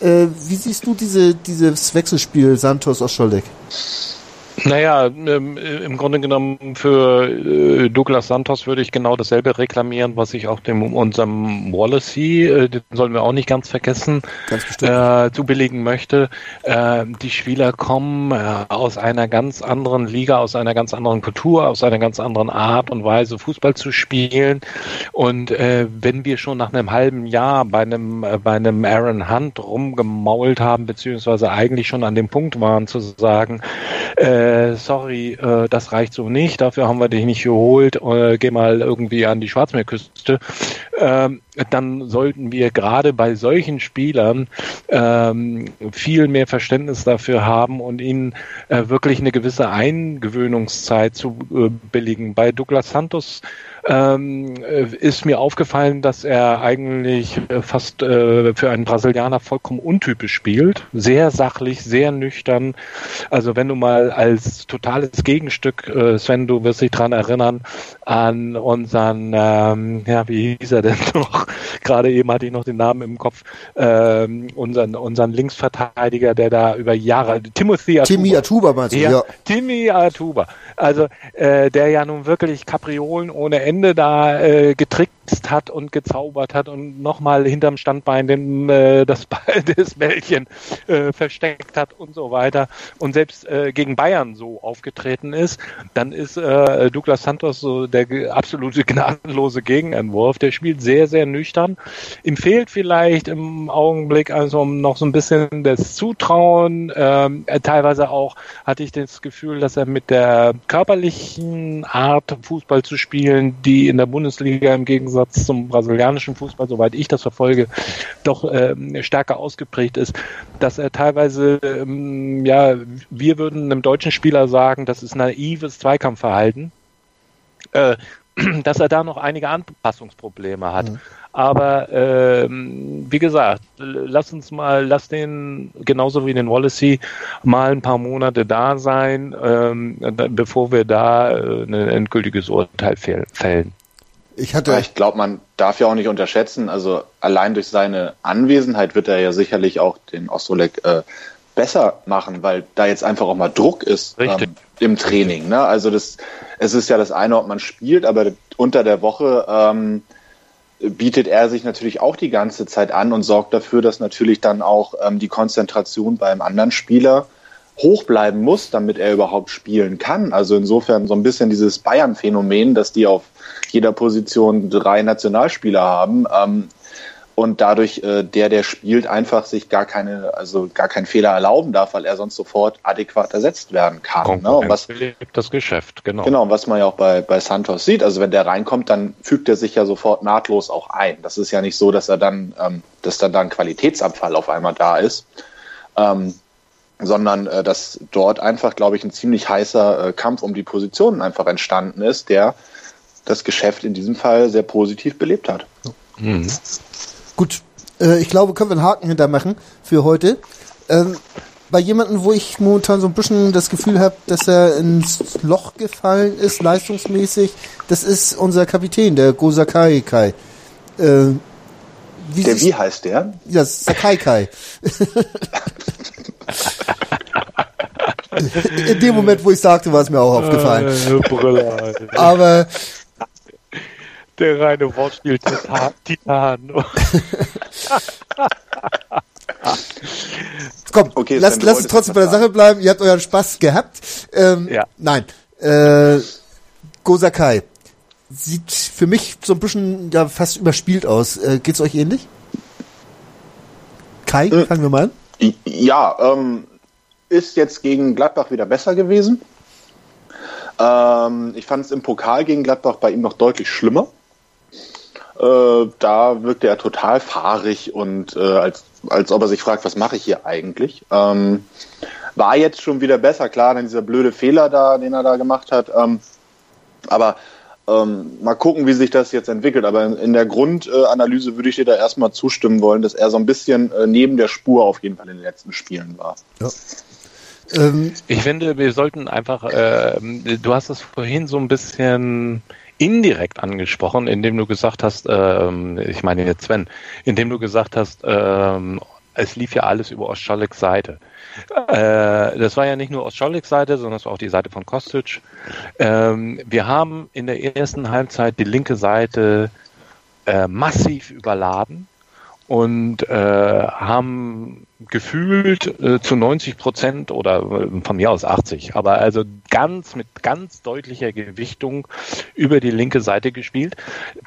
Speaker 1: Äh, wie siehst du diese, dieses Wechselspiel Santos aus Scholdeck?
Speaker 2: Naja, ähm, im Grunde genommen für äh, Douglas Santos würde ich genau dasselbe reklamieren, was ich auch dem unserem Wallacey, äh, den sollen wir auch nicht ganz vergessen, ganz äh, zubilligen möchte. Äh, die Spieler kommen äh, aus einer ganz anderen Liga, aus einer ganz anderen Kultur, aus einer ganz anderen Art und Weise Fußball zu spielen. Und äh, wenn wir schon nach einem halben Jahr bei einem äh, bei einem Aaron Hunt rumgemault haben, beziehungsweise eigentlich schon an dem Punkt waren zu sagen, äh, äh, sorry, äh, das reicht so nicht, dafür haben wir dich nicht geholt, äh, geh mal irgendwie an die Schwarzmeerküste, ähm, dann sollten wir gerade bei solchen Spielern ähm, viel mehr Verständnis dafür haben und ihnen äh, wirklich eine gewisse Eingewöhnungszeit zu äh, billigen. Bei Douglas Santos ähm, äh, ist mir aufgefallen, dass er eigentlich äh, fast äh, für einen Brasilianer vollkommen untypisch spielt. Sehr sachlich, sehr nüchtern. Also wenn du mal als totales Gegenstück, äh, Sven, du wirst dich dran erinnern, an unseren, ähm, ja, wie hieß er denn noch? Gerade eben hatte ich noch den Namen im Kopf, ähm, unseren, unseren Linksverteidiger, der da über Jahre, Timothy
Speaker 1: Atuba. Timmy Atuba meinst du, ja. ja.
Speaker 2: Timmy Atuba. Also, äh, der ja nun wirklich Kapriolen ohne Ende da äh, getrickst hat und gezaubert hat und nochmal hinterm Standbein den, äh, das, das Bällchen äh, versteckt hat und so weiter und selbst äh, gegen Bayern so aufgetreten ist, dann ist äh, Douglas Santos so der absolute gnadenlose Gegenentwurf. Der spielt sehr, sehr nüchtern. Ihm fehlt vielleicht im Augenblick also noch so ein bisschen das Zutrauen. Ähm, teilweise auch hatte ich das Gefühl, dass er mit der körperlichen Art Fußball zu spielen, die in der Bundesliga im Gegensatz zum brasilianischen Fußball, soweit ich das verfolge, doch ähm, stärker ausgeprägt ist, dass er teilweise, ähm, ja, wir würden einem deutschen Spieler sagen, das ist naives Zweikampfverhalten. Äh, dass er da noch einige Anpassungsprobleme hat. Mhm. Aber ähm, wie gesagt, lass uns mal, lass den genauso wie den Wallacey mal ein paar Monate da sein, ähm, bevor wir da äh, ein endgültiges Urteil fällen.
Speaker 3: Ich hatte, ich glaube, man darf ja auch nicht unterschätzen. Also allein durch seine Anwesenheit wird er ja sicherlich auch den Ostrolek äh, besser machen, weil da jetzt einfach auch mal Druck ist ähm, im Training. Ne? Also das, es ist ja das eine, ob man spielt, aber unter der Woche ähm, bietet er sich natürlich auch die ganze Zeit an und sorgt dafür, dass natürlich dann auch ähm, die Konzentration beim anderen Spieler hoch bleiben muss, damit er überhaupt spielen kann. Also insofern so ein bisschen dieses Bayern-Phänomen, dass die auf jeder Position drei Nationalspieler haben, ähm, und dadurch äh, der, der spielt, einfach sich gar keine, also gar keinen Fehler erlauben darf, weil er sonst sofort adäquat ersetzt werden kann.
Speaker 2: Ne? Und was das Geschäft, genau.
Speaker 3: Genau, was man ja auch bei, bei Santos sieht. Also wenn der reinkommt, dann fügt er sich ja sofort nahtlos auch ein. Das ist ja nicht so, dass er dann, ähm, dass dann da ein Qualitätsabfall auf einmal da ist. Ähm, sondern äh, dass dort einfach, glaube ich, ein ziemlich heißer äh, Kampf um die Positionen einfach entstanden ist, der das Geschäft in diesem Fall sehr positiv belebt hat. Mhm.
Speaker 1: Gut, äh, ich glaube, können wir einen Haken hintermachen für heute. Ähm, bei jemandem, wo ich momentan so ein bisschen das Gefühl habe, dass er ins Loch gefallen ist, leistungsmäßig, das ist unser Kapitän, der Go Sakai Kai.
Speaker 3: Äh, wie der wie heißt der?
Speaker 1: Ja, Sakai Kai. In dem Moment, wo ich sagte, war es mir auch aufgefallen. Äh, Aber
Speaker 2: der reine Wortspiel Titan.
Speaker 1: Komm, okay, lasst, lasst es trotzdem bei der Sache bleiben. Ihr habt euren Spaß gehabt. Ähm, ja. Nein. Äh, Gosakai sieht für mich so ein bisschen ja, fast überspielt aus. Äh, geht's euch ähnlich? Kai, äh, fangen wir mal an.
Speaker 3: Ja, ähm, ist jetzt gegen Gladbach wieder besser gewesen. Ähm, ich fand es im Pokal gegen Gladbach bei ihm noch deutlich schlimmer. Äh, da wirkte er total fahrig und äh, als, als ob er sich fragt, was mache ich hier eigentlich. Ähm, war jetzt schon wieder besser, klar, dann dieser blöde Fehler da, den er da gemacht hat. Ähm, aber ähm, mal gucken, wie sich das jetzt entwickelt. Aber in, in der Grundanalyse würde ich dir da erstmal zustimmen wollen, dass er so ein bisschen äh, neben der Spur auf jeden Fall in den letzten Spielen war. Ja.
Speaker 2: Ähm, ich finde, wir sollten einfach, äh, du hast es vorhin so ein bisschen indirekt angesprochen, indem du gesagt hast, äh, ich meine jetzt Sven, indem du gesagt hast, äh, es lief ja alles über Ostschaleks Seite. Äh, das war ja nicht nur Ostscholeks Seite, sondern es war auch die Seite von Kostic. Ähm, wir haben in der ersten Halbzeit die linke Seite äh, massiv überladen und äh, haben gefühlt äh, zu 90 Prozent oder äh, von mir aus 80, aber also ganz mit ganz deutlicher Gewichtung über die linke Seite gespielt.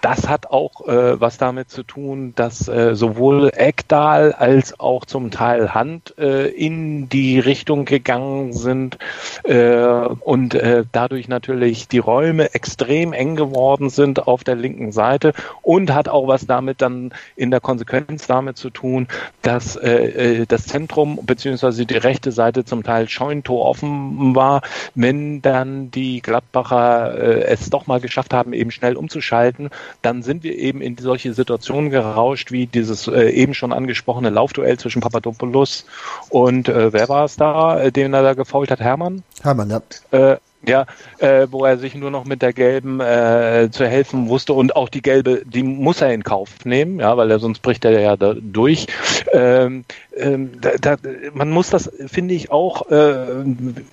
Speaker 2: Das hat auch äh, was damit zu tun, dass äh, sowohl Eckdal als auch zum Teil Hand äh, in die Richtung gegangen sind und dadurch natürlich die Räume extrem eng geworden sind auf der linken Seite und hat auch was damit dann in der Konsequenz damit zu tun, dass äh das Zentrum beziehungsweise die rechte Seite zum Teil Scheuntor offen war. Wenn dann die Gladbacher äh, es doch mal geschafft haben, eben schnell umzuschalten, dann sind wir eben in solche Situationen gerauscht, wie dieses äh, eben schon angesprochene Laufduell zwischen Papadopoulos und äh, wer war es da, äh, den er da gefault hat? Hermann?
Speaker 1: Hermann, ja.
Speaker 2: Ja, äh, wo er sich nur noch mit der gelben äh, zu helfen wusste und auch die gelbe, die muss er in Kauf nehmen, ja, weil er sonst bricht er ja da durch. Ähm, ähm, da, da, man muss das, finde ich, auch, äh,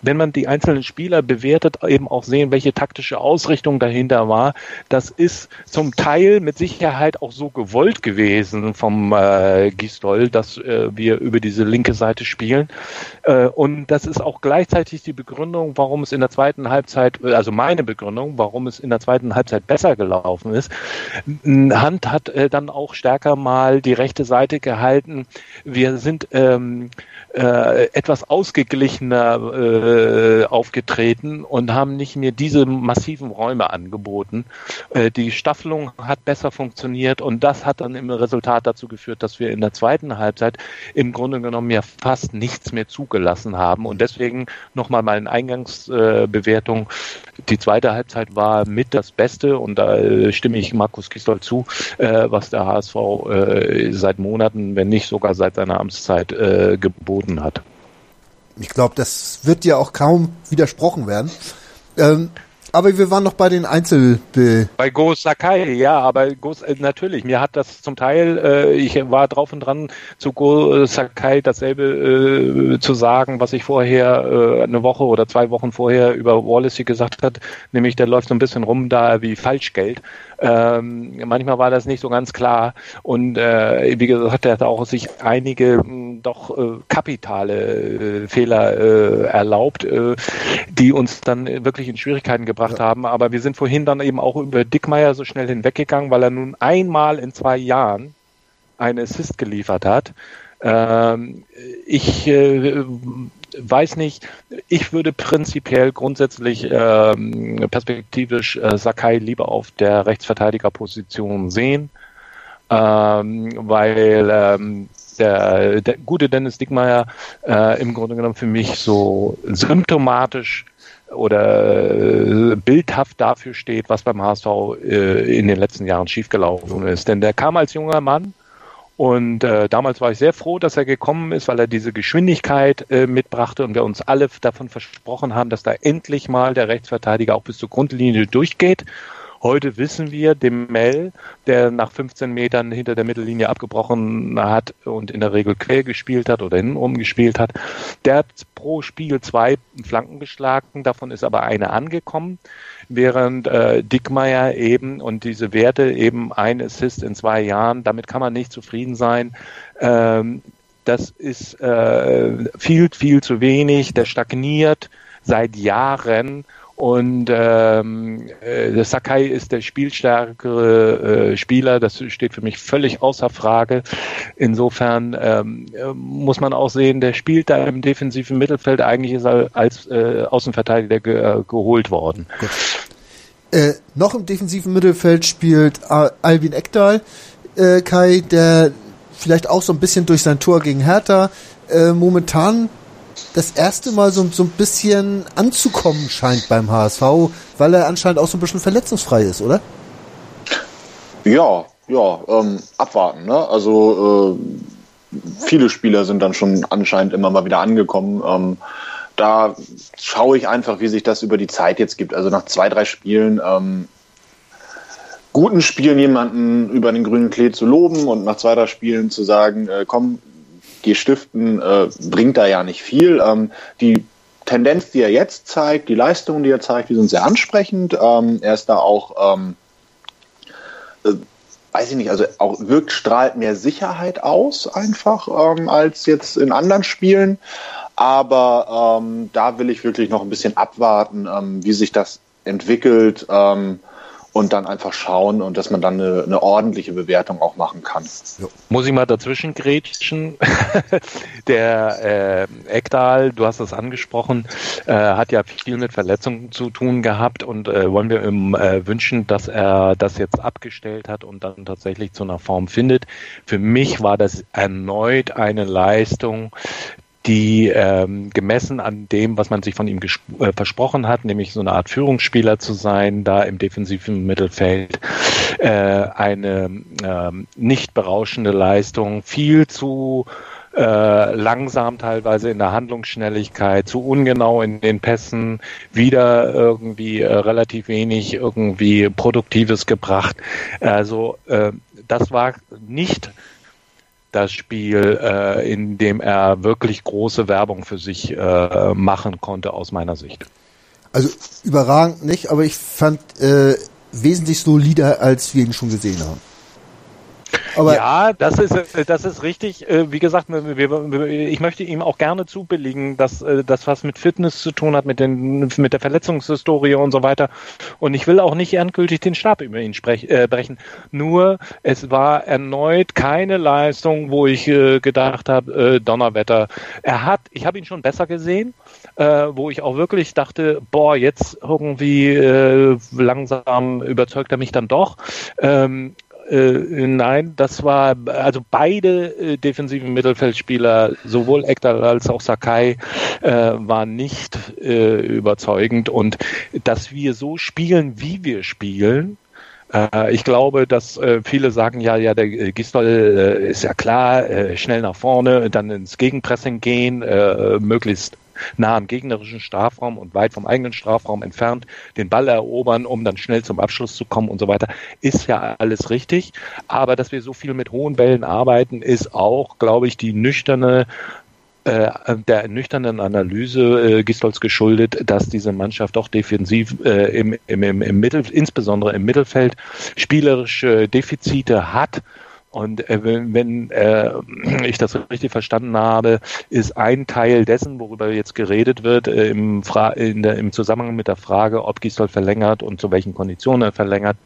Speaker 2: wenn man die einzelnen Spieler bewertet, eben auch sehen, welche taktische Ausrichtung dahinter war. Das ist zum Teil mit Sicherheit auch so gewollt gewesen vom äh, Gistol, dass äh, wir über diese linke Seite spielen. Äh, und das ist auch gleichzeitig die Begründung, warum es in der zweiten Halbzeit, also meine Begründung, warum es in der zweiten Halbzeit besser gelaufen ist. Hand hat äh, dann auch stärker mal die rechte Seite gehalten. Wir sind sind ähm, äh, etwas ausgeglichener äh, aufgetreten und haben nicht mehr diese massiven Räume angeboten. Äh, die Staffelung hat besser funktioniert und das hat dann im Resultat dazu geführt, dass wir in der zweiten Halbzeit im Grunde genommen ja fast nichts mehr zugelassen haben. Und deswegen nochmal meine Eingangsbewertung. Die zweite Halbzeit war mit das Beste und da äh, stimme ich Markus Kistol zu, äh, was der HSV seit Monaten, wenn nicht sogar seit seiner Amtszeit geboten geboten hat.
Speaker 1: Ich glaube, das wird ja auch kaum widersprochen werden. Ähm, aber wir waren noch bei den Einzelbe.
Speaker 2: Bei Go Sakai, ja, aber Go, äh, natürlich, mir hat das zum Teil, äh, ich war drauf und dran, zu Go Sakai dasselbe äh, zu sagen, was ich vorher äh, eine Woche oder zwei Wochen vorher über Wallace gesagt hat, nämlich der läuft so ein bisschen rum da wie Falschgeld. Ähm, manchmal war das nicht so ganz klar und äh, wie gesagt, er hat auch sich einige mh, hm, doch äh, kapitale äh, Fehler äh, erlaubt, äh, die uns dann wirklich in Schwierigkeiten gebracht ja. haben. Aber wir sind vorhin dann eben auch über Dickmeier so schnell hinweggegangen, weil er nun einmal in zwei Jahren einen Assist geliefert hat. Ähm, ich äh, weiß nicht, ich würde prinzipiell grundsätzlich ähm, perspektivisch äh, Sakai lieber auf der Rechtsverteidigerposition sehen, ähm, weil ähm, der, der gute Dennis Dickmeyer äh, im Grunde genommen für mich so symptomatisch oder äh, bildhaft dafür steht, was beim HSV äh, in den letzten Jahren schiefgelaufen ist. Denn der kam als junger Mann und äh, damals war ich sehr froh, dass er gekommen ist, weil er diese Geschwindigkeit äh, mitbrachte und wir uns alle davon versprochen haben, dass da endlich mal der Rechtsverteidiger auch bis zur Grundlinie durchgeht. Heute wissen wir, dem Mel, der nach 15 Metern hinter der Mittellinie abgebrochen hat und in der Regel quer gespielt hat oder hintenrum gespielt hat, der hat pro Spiel zwei Flanken geschlagen, davon ist aber eine angekommen während äh, Dickmeier eben und diese Werte eben ein Assist in zwei Jahren, damit kann man nicht zufrieden sein. Ähm, das ist äh, viel, viel zu wenig. Der stagniert seit Jahren und ähm, äh, Sakai ist der spielstärkere äh, Spieler, das steht für mich völlig außer Frage. Insofern ähm, muss man auch sehen, der spielt da im defensiven Mittelfeld, eigentlich ist er als äh, Außenverteidiger ge äh, geholt worden.
Speaker 1: Äh, noch im defensiven Mittelfeld spielt Albin Ekdal, äh, Kai, der vielleicht auch so ein bisschen durch sein Tor gegen Hertha äh, momentan das erste Mal so, so ein bisschen anzukommen scheint beim HSV, weil er anscheinend auch so ein bisschen verletzungsfrei ist, oder?
Speaker 3: Ja, ja, ähm, abwarten. Ne? Also äh, viele Spieler sind dann schon anscheinend immer mal wieder angekommen. Ähm, da schaue ich einfach, wie sich das über die Zeit jetzt gibt. Also nach zwei, drei Spielen, ähm, guten Spielen jemanden über den grünen Klee zu loben und nach zwei, drei Spielen zu sagen, äh, komm, geh stiften, äh, bringt da ja nicht viel. Ähm, die Tendenz, die er jetzt zeigt, die Leistungen, die er zeigt, die sind sehr ansprechend. Ähm, er ist da auch, ähm, äh, weiß ich nicht, also auch wirkt, strahlt mehr Sicherheit aus einfach ähm, als jetzt in anderen Spielen. Aber ähm, da will ich wirklich noch ein bisschen abwarten, ähm, wie sich das entwickelt. Ähm, und dann einfach schauen und dass man dann eine, eine ordentliche Bewertung auch machen kann.
Speaker 2: Jo. Muss ich mal dazwischen grätschen? Der äh, Ekdal, du hast das angesprochen, äh, hat ja viel mit Verletzungen zu tun gehabt und äh, wollen wir ihm äh, wünschen, dass er das jetzt abgestellt hat und dann tatsächlich zu einer Form findet. Für mich war das erneut eine Leistung, die ähm, gemessen an dem, was man sich von ihm äh, versprochen hat, nämlich so eine Art Führungsspieler zu sein, da im defensiven Mittelfeld, äh, eine äh, nicht berauschende Leistung, viel zu äh, langsam teilweise in der Handlungsschnelligkeit, zu ungenau in den Pässen, wieder irgendwie äh, relativ wenig irgendwie Produktives gebracht. Also äh, das war nicht das Spiel, äh, in dem er wirklich große Werbung für sich äh, machen konnte, aus meiner Sicht.
Speaker 1: Also überragend nicht, aber ich fand äh, wesentlich solider, als wir ihn schon gesehen haben.
Speaker 2: Aber ja, das ist, das ist richtig. Äh, wie gesagt, ich möchte ihm auch gerne zubilligen, dass äh, das was mit Fitness zu tun hat, mit, den, mit der Verletzungshistorie und so weiter. Und ich will auch nicht endgültig den Stab über ihn sprech, äh, brechen. Nur, es war erneut keine Leistung, wo ich äh, gedacht habe, äh, Donnerwetter. Er hat, ich habe ihn schon besser gesehen, äh, wo ich auch wirklich dachte, boah, jetzt irgendwie äh, langsam überzeugt er mich dann doch. Ähm, äh, nein, das war also beide äh, defensiven Mittelfeldspieler, sowohl Ekdal als auch Sakai, äh, waren nicht äh, überzeugend. Und dass wir so spielen, wie wir spielen, äh, ich glaube, dass äh, viele sagen, ja, ja, der Gistol ist ja klar, schnell nach vorne, dann ins Gegenpressing gehen, möglichst nah am gegnerischen Strafraum und weit vom eigenen Strafraum entfernt den Ball erobern, um dann schnell zum Abschluss zu kommen und so weiter, ist ja alles richtig. Aber dass wir so viel mit hohen Bällen arbeiten, ist auch, glaube ich, die nüchterne äh, der nüchternen Analyse äh, Gistols geschuldet, dass diese Mannschaft doch defensiv äh, im, im, im Mittel, insbesondere im Mittelfeld spielerische Defizite hat und äh, wenn äh, ich das richtig verstanden habe, ist ein Teil dessen, worüber jetzt geredet wird, äh, im, Fra in der, im Zusammenhang mit der Frage, ob Gisdol verlängert und zu welchen Konditionen er verlängert,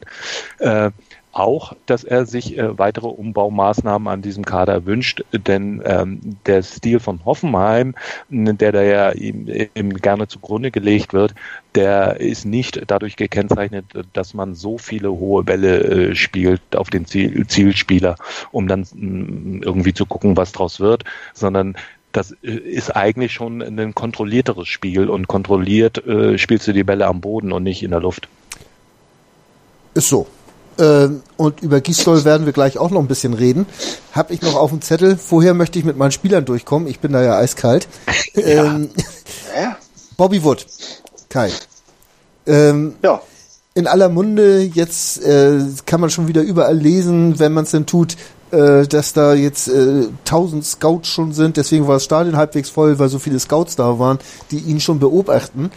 Speaker 2: äh, auch, dass er sich äh, weitere Umbaumaßnahmen an diesem Kader wünscht, denn ähm, der Stil von Hoffenheim, der da ja ihm, ihm gerne zugrunde gelegt wird, der ist nicht dadurch gekennzeichnet, dass man so viele hohe Bälle äh, spielt auf den Ziel, Zielspieler, um dann mh, irgendwie zu gucken, was draus wird, sondern das äh, ist eigentlich schon ein kontrollierteres Spiel und kontrolliert äh, spielst du die Bälle am Boden und nicht in der Luft.
Speaker 1: Ist so. Ähm, und über Gisdol werden wir gleich auch noch ein bisschen reden. Hab ich noch auf dem Zettel. Vorher möchte ich mit meinen Spielern durchkommen. Ich bin da ja eiskalt. Ja. Ähm, Bobby Wood. Kai. Ähm, ja. In aller Munde, jetzt äh, kann man schon wieder überall lesen, wenn man es denn tut, äh, dass da jetzt äh, 1000 Scouts schon sind. Deswegen war das Stadion halbwegs voll, weil so viele Scouts da waren, die ihn schon beobachten.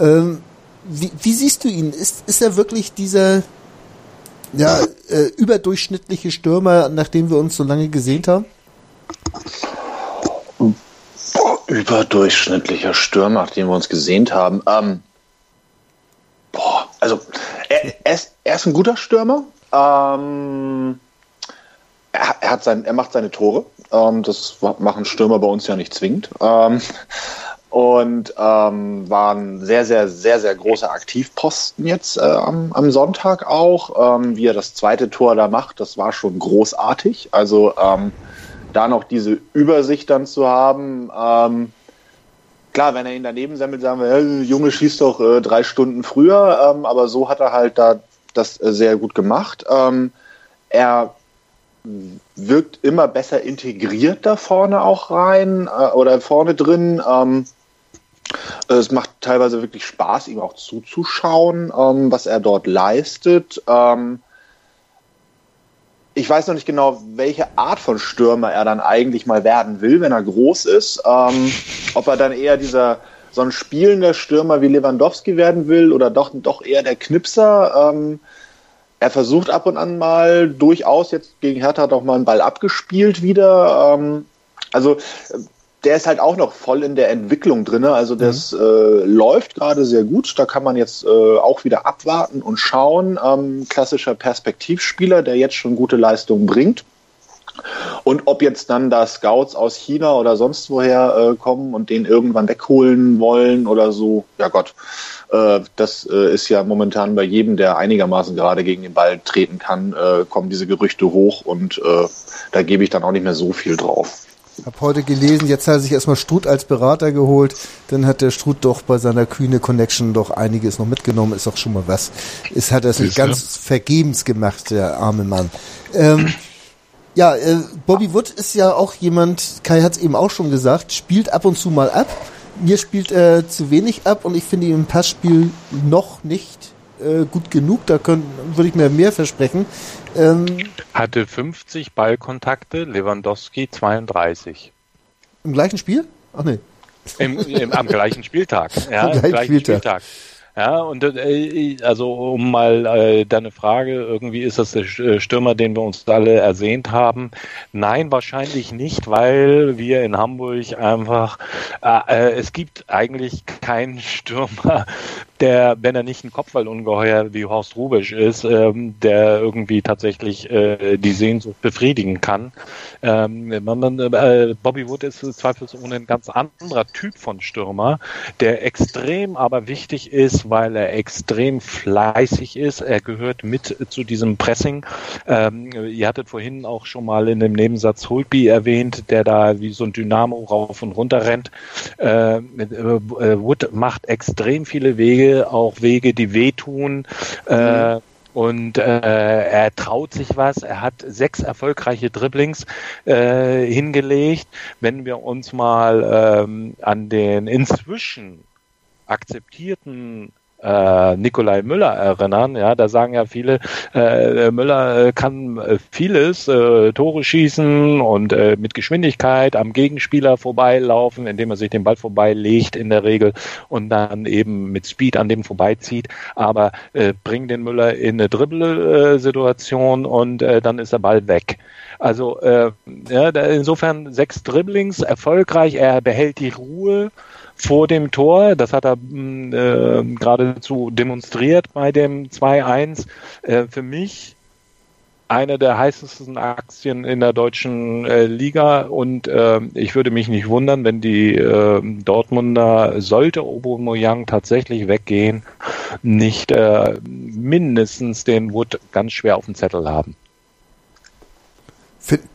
Speaker 1: Ähm, wie, wie siehst du ihn? Ist, ist er wirklich dieser ja, äh, überdurchschnittliche Stürmer, nachdem wir uns so lange gesehnt haben?
Speaker 3: Überdurchschnittlicher Stürmer, den wir uns gesehnt haben. Ähm, boah, also er, er, ist, er ist ein guter Stürmer. Ähm, er, er, hat sein, er macht seine Tore. Ähm, das machen Stürmer bei uns ja nicht zwingend. Und ähm, war ein sehr, sehr, sehr, sehr großer Aktivposten jetzt äh, am, am Sonntag auch. Ähm, wie er das zweite Tor da macht, das war schon großartig. Also ähm, da noch diese Übersicht dann zu haben. Ähm, klar, wenn er ihn daneben sammelt, sagen wir, hey, Junge schießt doch äh, drei Stunden früher, ähm, aber so hat er halt da das äh, sehr gut gemacht. Ähm, er wirkt immer besser integriert da vorne auch rein äh, oder vorne drin. Ähm, es macht teilweise wirklich Spaß, ihm auch zuzuschauen, ähm, was er dort leistet. Ähm, ich weiß noch nicht genau, welche Art von Stürmer er dann eigentlich mal werden will, wenn er groß ist. Ähm, ob er dann eher dieser so ein spielender Stürmer wie Lewandowski werden will oder doch, doch eher der Knipser. Ähm, er versucht ab und an mal durchaus jetzt gegen Hertha doch mal einen Ball abgespielt wieder. Ähm, also der ist halt auch noch voll in der Entwicklung drin. Also das mhm. äh, läuft gerade sehr gut. Da kann man jetzt äh, auch wieder abwarten und schauen. Ähm, klassischer Perspektivspieler, der jetzt schon gute Leistungen bringt. Und ob jetzt dann da Scouts aus China oder sonst woher äh, kommen und den irgendwann wegholen wollen oder so, ja Gott, äh, das äh, ist ja momentan bei jedem, der einigermaßen gerade gegen den Ball treten kann, äh, kommen diese Gerüchte hoch und äh, da gebe ich dann auch nicht mehr so viel drauf.
Speaker 1: Hab heute gelesen, jetzt hat er sich erstmal Struth als Berater geholt, dann hat der Struth doch bei seiner kühne Connection doch einiges noch mitgenommen, ist auch schon mal was. Es hat er es nicht ganz vergebens gemacht, der arme Mann. Ähm, ja, äh, Bobby Wood ist ja auch jemand, Kai hat es eben auch schon gesagt, spielt ab und zu mal ab. Mir spielt er zu wenig ab und ich finde ihn im Passspiel noch nicht äh, gut genug. Da würde ich mir mehr versprechen.
Speaker 2: Ähm, Hatte 50 Ballkontakte, Lewandowski 32.
Speaker 1: Im gleichen Spiel?
Speaker 2: Ach nee. Im, im, am gleichen Spieltag. Ja, am gleichen, gleichen Spieltag. Spieltag. Ja, und äh, also um mal äh, deine Frage, irgendwie ist das der äh, Stürmer, den wir uns alle ersehnt haben. Nein, wahrscheinlich nicht, weil wir in Hamburg einfach, äh, äh es gibt eigentlich keinen Stürmer, der, wenn er nicht ein Kopfballungeheuer wie Horst Rubisch ist, ähm, der irgendwie tatsächlich äh, die Sehnsucht befriedigen kann. Ähm, man, äh, Bobby Wood ist zweifelsohne ein ganz anderer Typ von Stürmer, der extrem aber wichtig ist, weil er extrem fleißig ist. Er gehört mit zu diesem Pressing. Ähm, ihr hattet vorhin auch schon mal in dem Nebensatz Holby erwähnt, der da wie so ein Dynamo rauf und runter rennt. Äh, äh, Wood macht extrem viele Wege auch Wege, die wehtun. Äh, mhm. und äh, er traut sich was. Er hat sechs erfolgreiche Dribblings äh, hingelegt. Wenn wir uns mal ähm, an den inzwischen akzeptierten äh, Nikolai Müller erinnern. Ja, da sagen ja viele, äh, Müller äh, kann äh, vieles, äh, Tore schießen und äh, mit Geschwindigkeit am Gegenspieler vorbeilaufen, indem er sich den Ball vorbeilegt in der Regel und dann eben mit Speed an dem vorbeizieht. Aber äh, bring den Müller in eine Dribble-Situation und äh, dann ist der Ball weg. Also äh, ja, insofern sechs Dribblings erfolgreich. Er behält die Ruhe vor dem Tor. Das hat er mm, äh, geradezu demonstriert bei dem 2-1. Äh, für mich eine der heißesten Aktien in der deutschen äh, Liga und äh, ich würde mich nicht wundern, wenn die äh, Dortmunder, sollte Obomoyang tatsächlich weggehen, nicht äh, mindestens den Wood ganz schwer auf dem Zettel haben.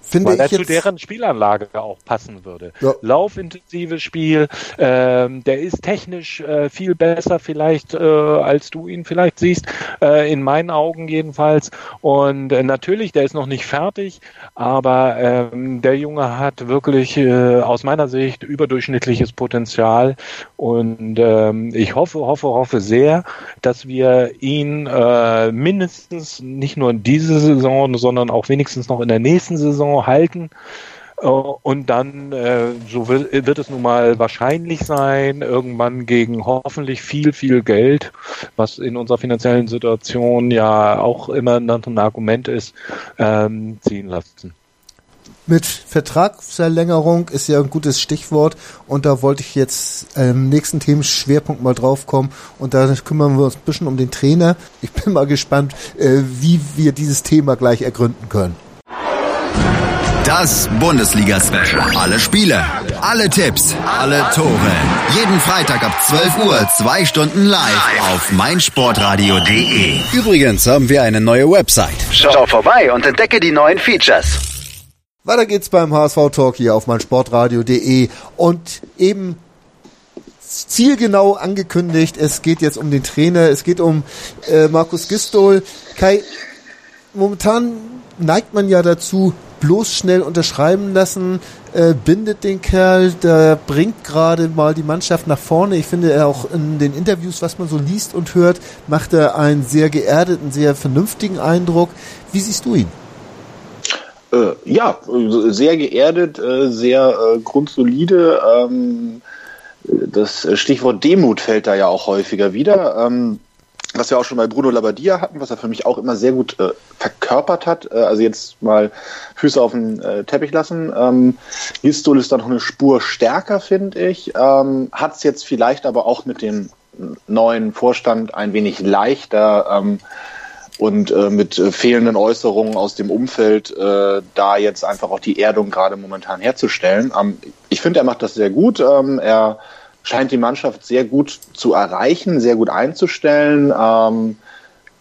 Speaker 2: Finde Weil er zu deren Spielanlage auch passen würde. Ja. Laufintensives Spiel, ähm, der ist technisch äh, viel besser vielleicht, äh, als du ihn vielleicht siehst, äh, in meinen Augen jedenfalls. Und äh, natürlich, der ist noch nicht fertig, aber ähm, der Junge hat wirklich äh, aus meiner Sicht überdurchschnittliches Potenzial. Und ähm, ich hoffe, hoffe, hoffe sehr, dass wir ihn äh, mindestens nicht nur in diese Saison, sondern auch wenigstens noch in der nächsten Saison halten. Äh, und dann, äh, so wird, es nun mal wahrscheinlich sein, irgendwann gegen hoffentlich viel, viel Geld, was in unserer finanziellen Situation ja auch immer ein Argument ist, ähm, ziehen lassen.
Speaker 1: mit Vertragsverlängerung ist ja ein gutes Stichwort und da wollte ich jetzt im nächsten Themenschwerpunkt mal drauf kommen und da kümmern wir uns ein bisschen um den Trainer. Ich bin mal gespannt, äh, wie wir dieses Thema gleich ergründen können.
Speaker 4: Das Bundesliga-Special. Alle Spiele, alle Tipps, alle Tore. Jeden Freitag ab 12 Uhr, zwei Stunden live auf meinsportradio.de. Übrigens haben wir eine neue Website. Schau vorbei und entdecke die neuen Features.
Speaker 1: Weiter geht's beim HSV Talk hier auf meinsportradio.de und eben zielgenau angekündigt, es geht jetzt um den Trainer, es geht um äh, Markus Gistol. Kai, momentan neigt man ja dazu, bloß schnell unterschreiben lassen, äh, bindet den Kerl, der bringt gerade mal die Mannschaft nach vorne. Ich finde er auch in den Interviews, was man so liest und hört, macht er einen sehr geerdeten, sehr vernünftigen Eindruck. Wie siehst du ihn?
Speaker 3: Äh, ja, sehr geerdet, äh, sehr äh, grundsolide. Ähm, das Stichwort Demut fällt da ja auch häufiger wieder. Ähm, was wir auch schon bei Bruno Labbadia hatten, was er für mich auch immer sehr gut äh, verkörpert hat. Äh, also jetzt mal Füße auf den äh, Teppich lassen. Ähm, Gistol ist dann noch eine Spur stärker, finde ich. Ähm, Hat es jetzt vielleicht aber auch mit dem neuen Vorstand ein wenig leichter ähm, und äh, mit fehlenden Äußerungen aus dem Umfeld äh, da jetzt einfach auch die Erdung gerade momentan herzustellen. Ähm, ich finde, er macht das sehr gut. Ähm, er scheint die Mannschaft sehr gut zu erreichen, sehr gut einzustellen. Ähm,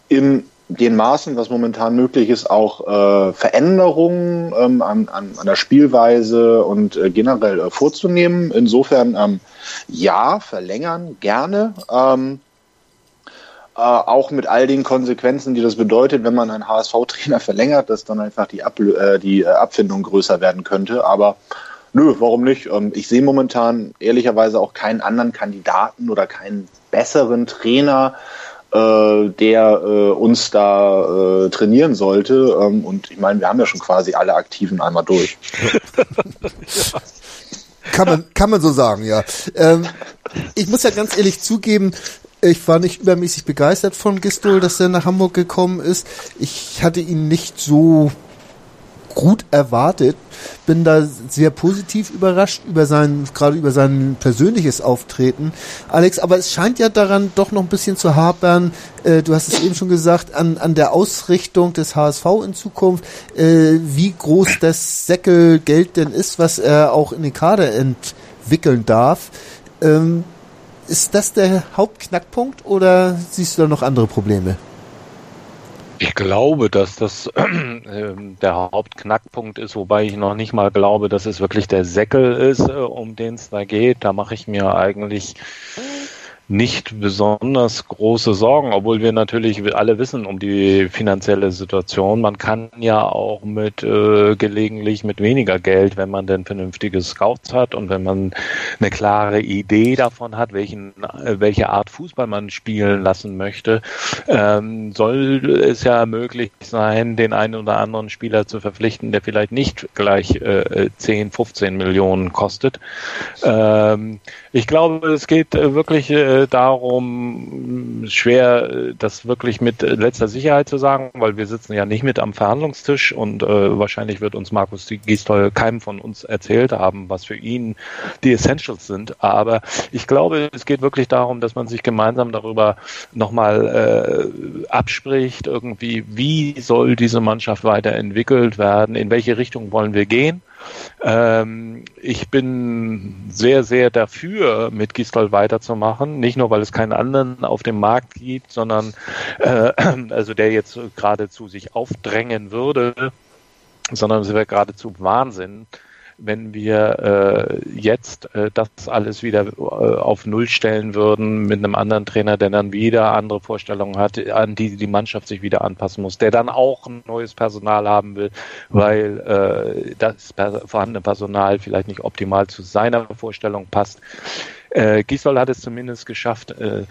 Speaker 3: in den Maßen, was momentan möglich ist, auch äh, Veränderungen ähm, an, an, an der Spielweise und äh, generell äh, vorzunehmen. Insofern ähm, ja, verlängern gerne. Ähm, äh, auch mit all den Konsequenzen, die das bedeutet, wenn man einen HSV-Trainer verlängert, dass dann einfach die, Ab äh, die äh, Abfindung größer werden könnte. Aber Nö, warum nicht? Ähm, ich sehe momentan ehrlicherweise auch keinen anderen Kandidaten oder keinen besseren Trainer, äh, der äh, uns da äh, trainieren sollte. Ähm, und ich meine, wir haben ja schon quasi alle Aktiven einmal durch.
Speaker 1: kann, man, kann man so sagen, ja. Ähm, ich muss ja ganz ehrlich zugeben, ich war nicht übermäßig begeistert von Gistol, dass er nach Hamburg gekommen ist. Ich hatte ihn nicht so gut erwartet. Bin da sehr positiv überrascht über sein, gerade über sein persönliches Auftreten. Alex, aber es scheint ja daran doch noch ein bisschen zu hapern. Äh, du hast es eben schon gesagt, an, an der Ausrichtung des HSV in Zukunft, äh, wie groß das Säckelgeld denn ist, was er auch in den Kader entwickeln darf. Ähm, ist das der Hauptknackpunkt oder siehst du da noch andere Probleme?
Speaker 2: Ich glaube, dass das äh, der Hauptknackpunkt ist, wobei ich noch nicht mal glaube, dass es wirklich der Säckel ist, äh, um den es da geht. Da mache ich mir eigentlich nicht besonders große Sorgen, obwohl wir natürlich alle wissen um die finanzielle Situation. Man kann ja auch mit äh, gelegentlich mit weniger Geld, wenn man denn vernünftige Scouts hat und wenn man eine klare Idee davon hat, welchen, äh, welche Art Fußball man spielen lassen möchte, ähm, soll es ja möglich sein, den einen oder anderen Spieler zu verpflichten, der vielleicht nicht gleich äh, 10, 15 Millionen kostet. Ähm, ich glaube, es geht äh, wirklich äh, darum, schwer das wirklich mit letzter Sicherheit zu sagen, weil wir sitzen ja nicht mit am Verhandlungstisch und äh, wahrscheinlich wird uns Markus Gisdol keinem von uns erzählt haben, was für ihn die Essentials sind. Aber ich glaube, es geht wirklich darum, dass man sich gemeinsam darüber nochmal äh, abspricht, irgendwie, wie soll diese Mannschaft weiterentwickelt werden, in welche Richtung wollen wir gehen. Ähm, ich bin sehr, sehr dafür, mit Gistol weiterzumachen. Nicht nur, weil es keinen anderen auf dem Markt gibt, sondern äh, also der jetzt geradezu sich aufdrängen würde, sondern es wäre geradezu Wahnsinn, wenn wir äh, jetzt äh, das alles wieder äh, auf Null stellen würden mit einem anderen Trainer, der dann wieder andere Vorstellungen hat, an die die Mannschaft sich wieder anpassen muss, der dann auch ein neues Personal haben will, weil äh, das vorhandene Personal vielleicht nicht optimal zu seiner Vorstellung passt. Äh, Gisdol hat es zumindest geschafft, äh,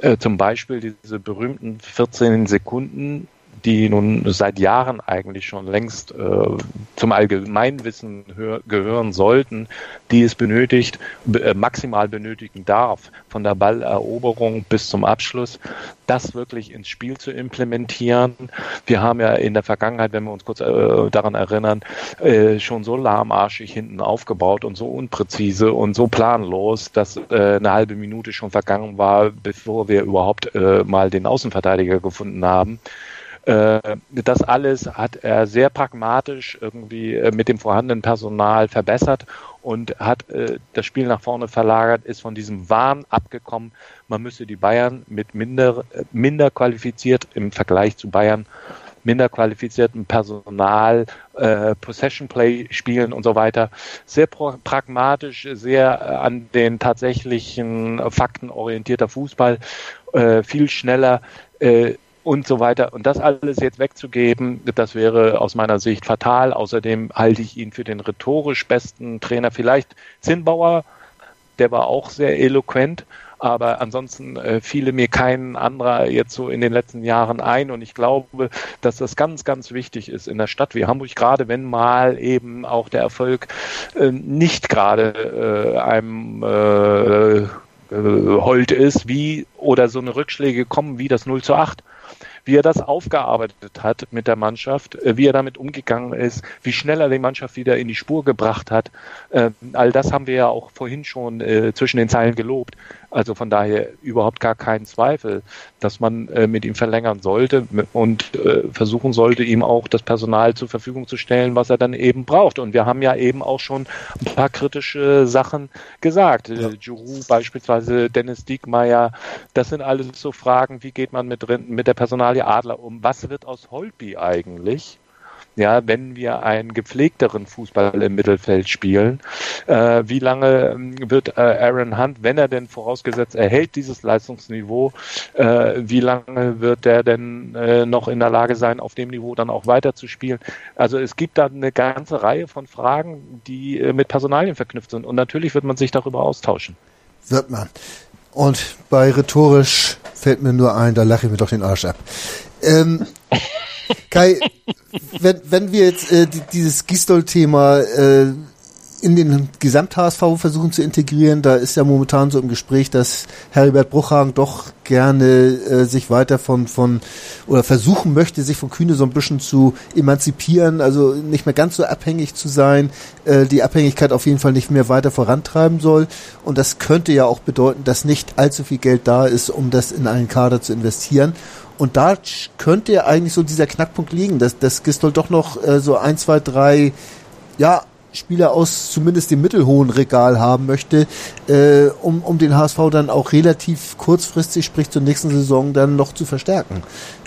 Speaker 2: äh, zum Beispiel diese berühmten 14 Sekunden die nun seit Jahren eigentlich schon längst äh, zum Allgemeinwissen gehören sollten, die es benötigt, äh, maximal benötigen darf, von der Balleroberung bis zum Abschluss, das wirklich ins Spiel zu implementieren. Wir haben ja in der Vergangenheit, wenn wir uns kurz äh, daran erinnern, äh, schon so lahmarschig hinten aufgebaut und so unpräzise und so planlos, dass äh, eine halbe Minute schon vergangen war, bevor wir überhaupt äh, mal den Außenverteidiger gefunden haben. Äh, das alles hat er sehr pragmatisch irgendwie äh, mit dem vorhandenen Personal verbessert und hat äh, das Spiel nach vorne verlagert, ist von diesem Wahn abgekommen, man müsse die Bayern mit minder, minder qualifiziert im Vergleich zu Bayern minder qualifiziertem Personal, äh, Possession Play spielen und so weiter. Sehr pragmatisch, sehr an den tatsächlichen Fakten orientierter Fußball, äh, viel schneller. Äh, und so weiter. Und das alles jetzt wegzugeben, das wäre aus meiner Sicht fatal. Außerdem halte ich ihn für den rhetorisch besten Trainer. Vielleicht Zinnbauer, der war auch sehr eloquent, aber ansonsten äh, fiele mir kein anderer jetzt so in den letzten Jahren ein. Und ich glaube, dass das ganz, ganz wichtig ist in der Stadt wie Hamburg, gerade wenn mal eben auch der Erfolg äh, nicht gerade äh, einem äh, äh, Holt ist, wie oder so eine Rückschläge kommen wie das 0 zu 8 wie er das aufgearbeitet hat mit der Mannschaft, äh, wie er damit umgegangen ist, wie schnell er die Mannschaft wieder in die Spur gebracht hat. Äh, all das haben wir ja auch vorhin schon äh, zwischen den Zeilen gelobt. Also von daher überhaupt gar keinen Zweifel, dass man mit ihm verlängern sollte und versuchen sollte, ihm auch das Personal zur Verfügung zu stellen, was er dann eben braucht. Und wir haben ja eben auch schon ein paar kritische Sachen gesagt. Ja. Giroud beispielsweise, Dennis Diekmeyer, das sind alles so Fragen, wie geht man mit, mit der Personal Personalie Adler um. Was wird aus Holby eigentlich? Ja, wenn wir einen gepflegteren Fußball im Mittelfeld spielen, äh, wie lange ähm, wird äh, Aaron Hunt, wenn er denn vorausgesetzt erhält dieses Leistungsniveau, äh, wie lange wird der denn äh, noch in der Lage sein, auf dem Niveau dann auch weiter zu spielen? Also es gibt da eine ganze Reihe von Fragen, die äh, mit Personalien verknüpft sind und natürlich wird man sich darüber austauschen.
Speaker 1: Wird man. Und bei rhetorisch fällt mir nur ein, da lache ich mir doch den Arsch ab. Ähm, Kai, wenn, wenn wir jetzt äh, die, dieses Gistol-Thema äh, in den Gesamt-HSV versuchen zu integrieren. Da ist ja momentan so im Gespräch, dass Heribert Bruchhagen doch gerne äh, sich weiter von, von oder versuchen möchte, sich von Kühne so ein bisschen zu emanzipieren, also nicht mehr ganz so abhängig zu sein, äh, die Abhängigkeit auf jeden Fall nicht mehr weiter vorantreiben soll. Und das könnte ja auch bedeuten, dass nicht allzu viel Geld da ist, um das in einen Kader zu investieren. Und da könnte ja eigentlich so dieser Knackpunkt liegen, dass, dass Gistol doch noch äh, so ein, zwei, drei ja, Spieler aus zumindest dem mittelhohen Regal haben möchte, äh, um, um den HSV dann auch relativ kurzfristig, sprich zur nächsten Saison, dann noch zu verstärken.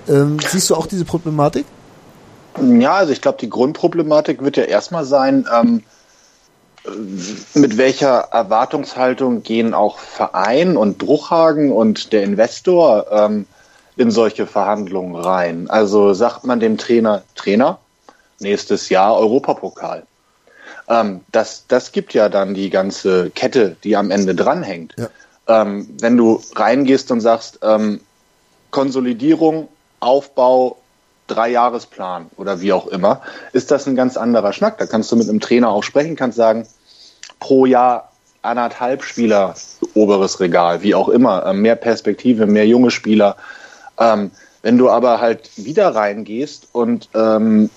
Speaker 1: Ähm, siehst du auch diese Problematik?
Speaker 3: Ja, also ich glaube, die Grundproblematik wird ja erstmal sein, ähm, mit welcher Erwartungshaltung gehen auch Verein und Bruchhagen und der Investor ähm, in solche Verhandlungen rein? Also sagt man dem Trainer, Trainer, nächstes Jahr Europapokal. Ähm, das, das gibt ja dann die ganze Kette, die am Ende dranhängt. Ja. Ähm, wenn du reingehst und sagst, ähm, Konsolidierung, Aufbau, Dreijahresplan oder wie auch immer, ist das ein ganz anderer Schnack. Da kannst du mit einem Trainer auch sprechen, kannst sagen, pro Jahr anderthalb Spieler, oberes Regal, wie auch immer, ähm, mehr Perspektive, mehr junge Spieler. Ähm, wenn du aber halt wieder reingehst und ähm,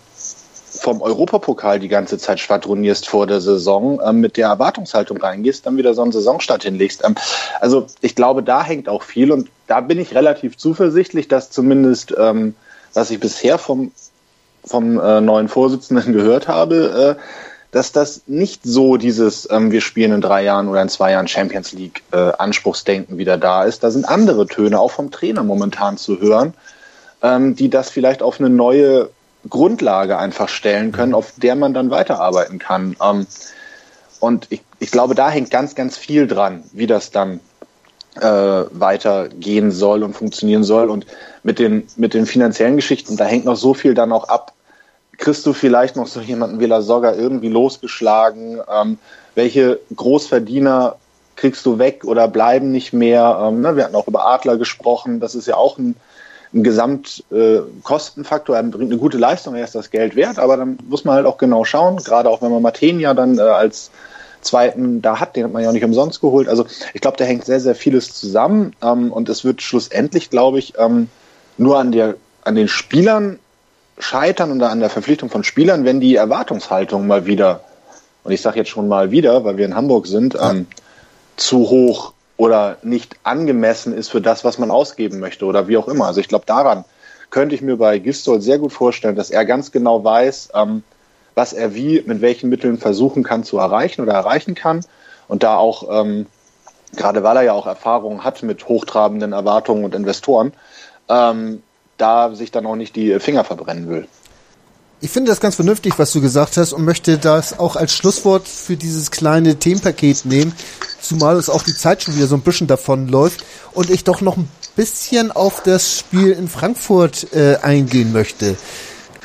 Speaker 3: vom Europapokal die ganze Zeit schwadronierst vor der Saison, ähm, mit der Erwartungshaltung reingehst, dann wieder so einen Saisonstart hinlegst. Ähm, also ich glaube, da hängt auch viel und da bin ich relativ zuversichtlich, dass zumindest, ähm, was ich bisher vom, vom äh, neuen Vorsitzenden gehört habe, äh, dass das nicht so dieses, ähm, wir spielen in drei Jahren oder in zwei Jahren Champions League äh, Anspruchsdenken wieder da ist. Da sind andere Töne auch vom Trainer momentan zu hören, ähm, die das vielleicht auf eine neue Grundlage einfach stellen können, auf der man dann weiterarbeiten kann. Ähm, und ich, ich glaube, da hängt ganz, ganz viel dran, wie das dann äh, weitergehen soll und funktionieren soll. Und mit den, mit den finanziellen Geschichten, da hängt noch so viel dann auch ab. Kriegst du vielleicht noch so jemanden wie La Soga irgendwie losgeschlagen? Ähm, welche Großverdiener kriegst du weg oder bleiben nicht mehr? Ähm, ne, wir hatten auch über Adler gesprochen. Das ist ja auch ein ein Gesamtkostenfaktor. Äh, er bringt eine gute Leistung, er ist das Geld wert, aber dann muss man halt auch genau schauen, gerade auch wenn man Martin ja dann äh, als zweiten da hat, den hat man ja auch nicht umsonst geholt. Also ich glaube, da hängt sehr, sehr vieles zusammen ähm, und es wird schlussendlich, glaube ich, ähm, nur an, der, an den Spielern scheitern und an der Verpflichtung von Spielern, wenn die Erwartungshaltung mal wieder, und ich sage jetzt schon mal wieder, weil wir in Hamburg sind, ähm, zu hoch oder nicht angemessen ist für das, was man ausgeben möchte oder wie auch immer. Also ich glaube, daran könnte ich mir bei Gistol sehr gut vorstellen, dass er ganz genau weiß, ähm, was er wie, mit welchen Mitteln versuchen kann zu erreichen oder erreichen kann. Und da auch, ähm, gerade weil er ja auch Erfahrungen hat mit hochtrabenden Erwartungen und Investoren, ähm, da sich dann auch nicht die Finger verbrennen will.
Speaker 1: Ich finde das ganz vernünftig, was du gesagt hast und möchte das auch als Schlusswort für dieses kleine Themenpaket nehmen, zumal es auch die Zeit schon wieder so ein bisschen davon läuft und ich doch noch ein bisschen auf das Spiel in Frankfurt äh, eingehen möchte.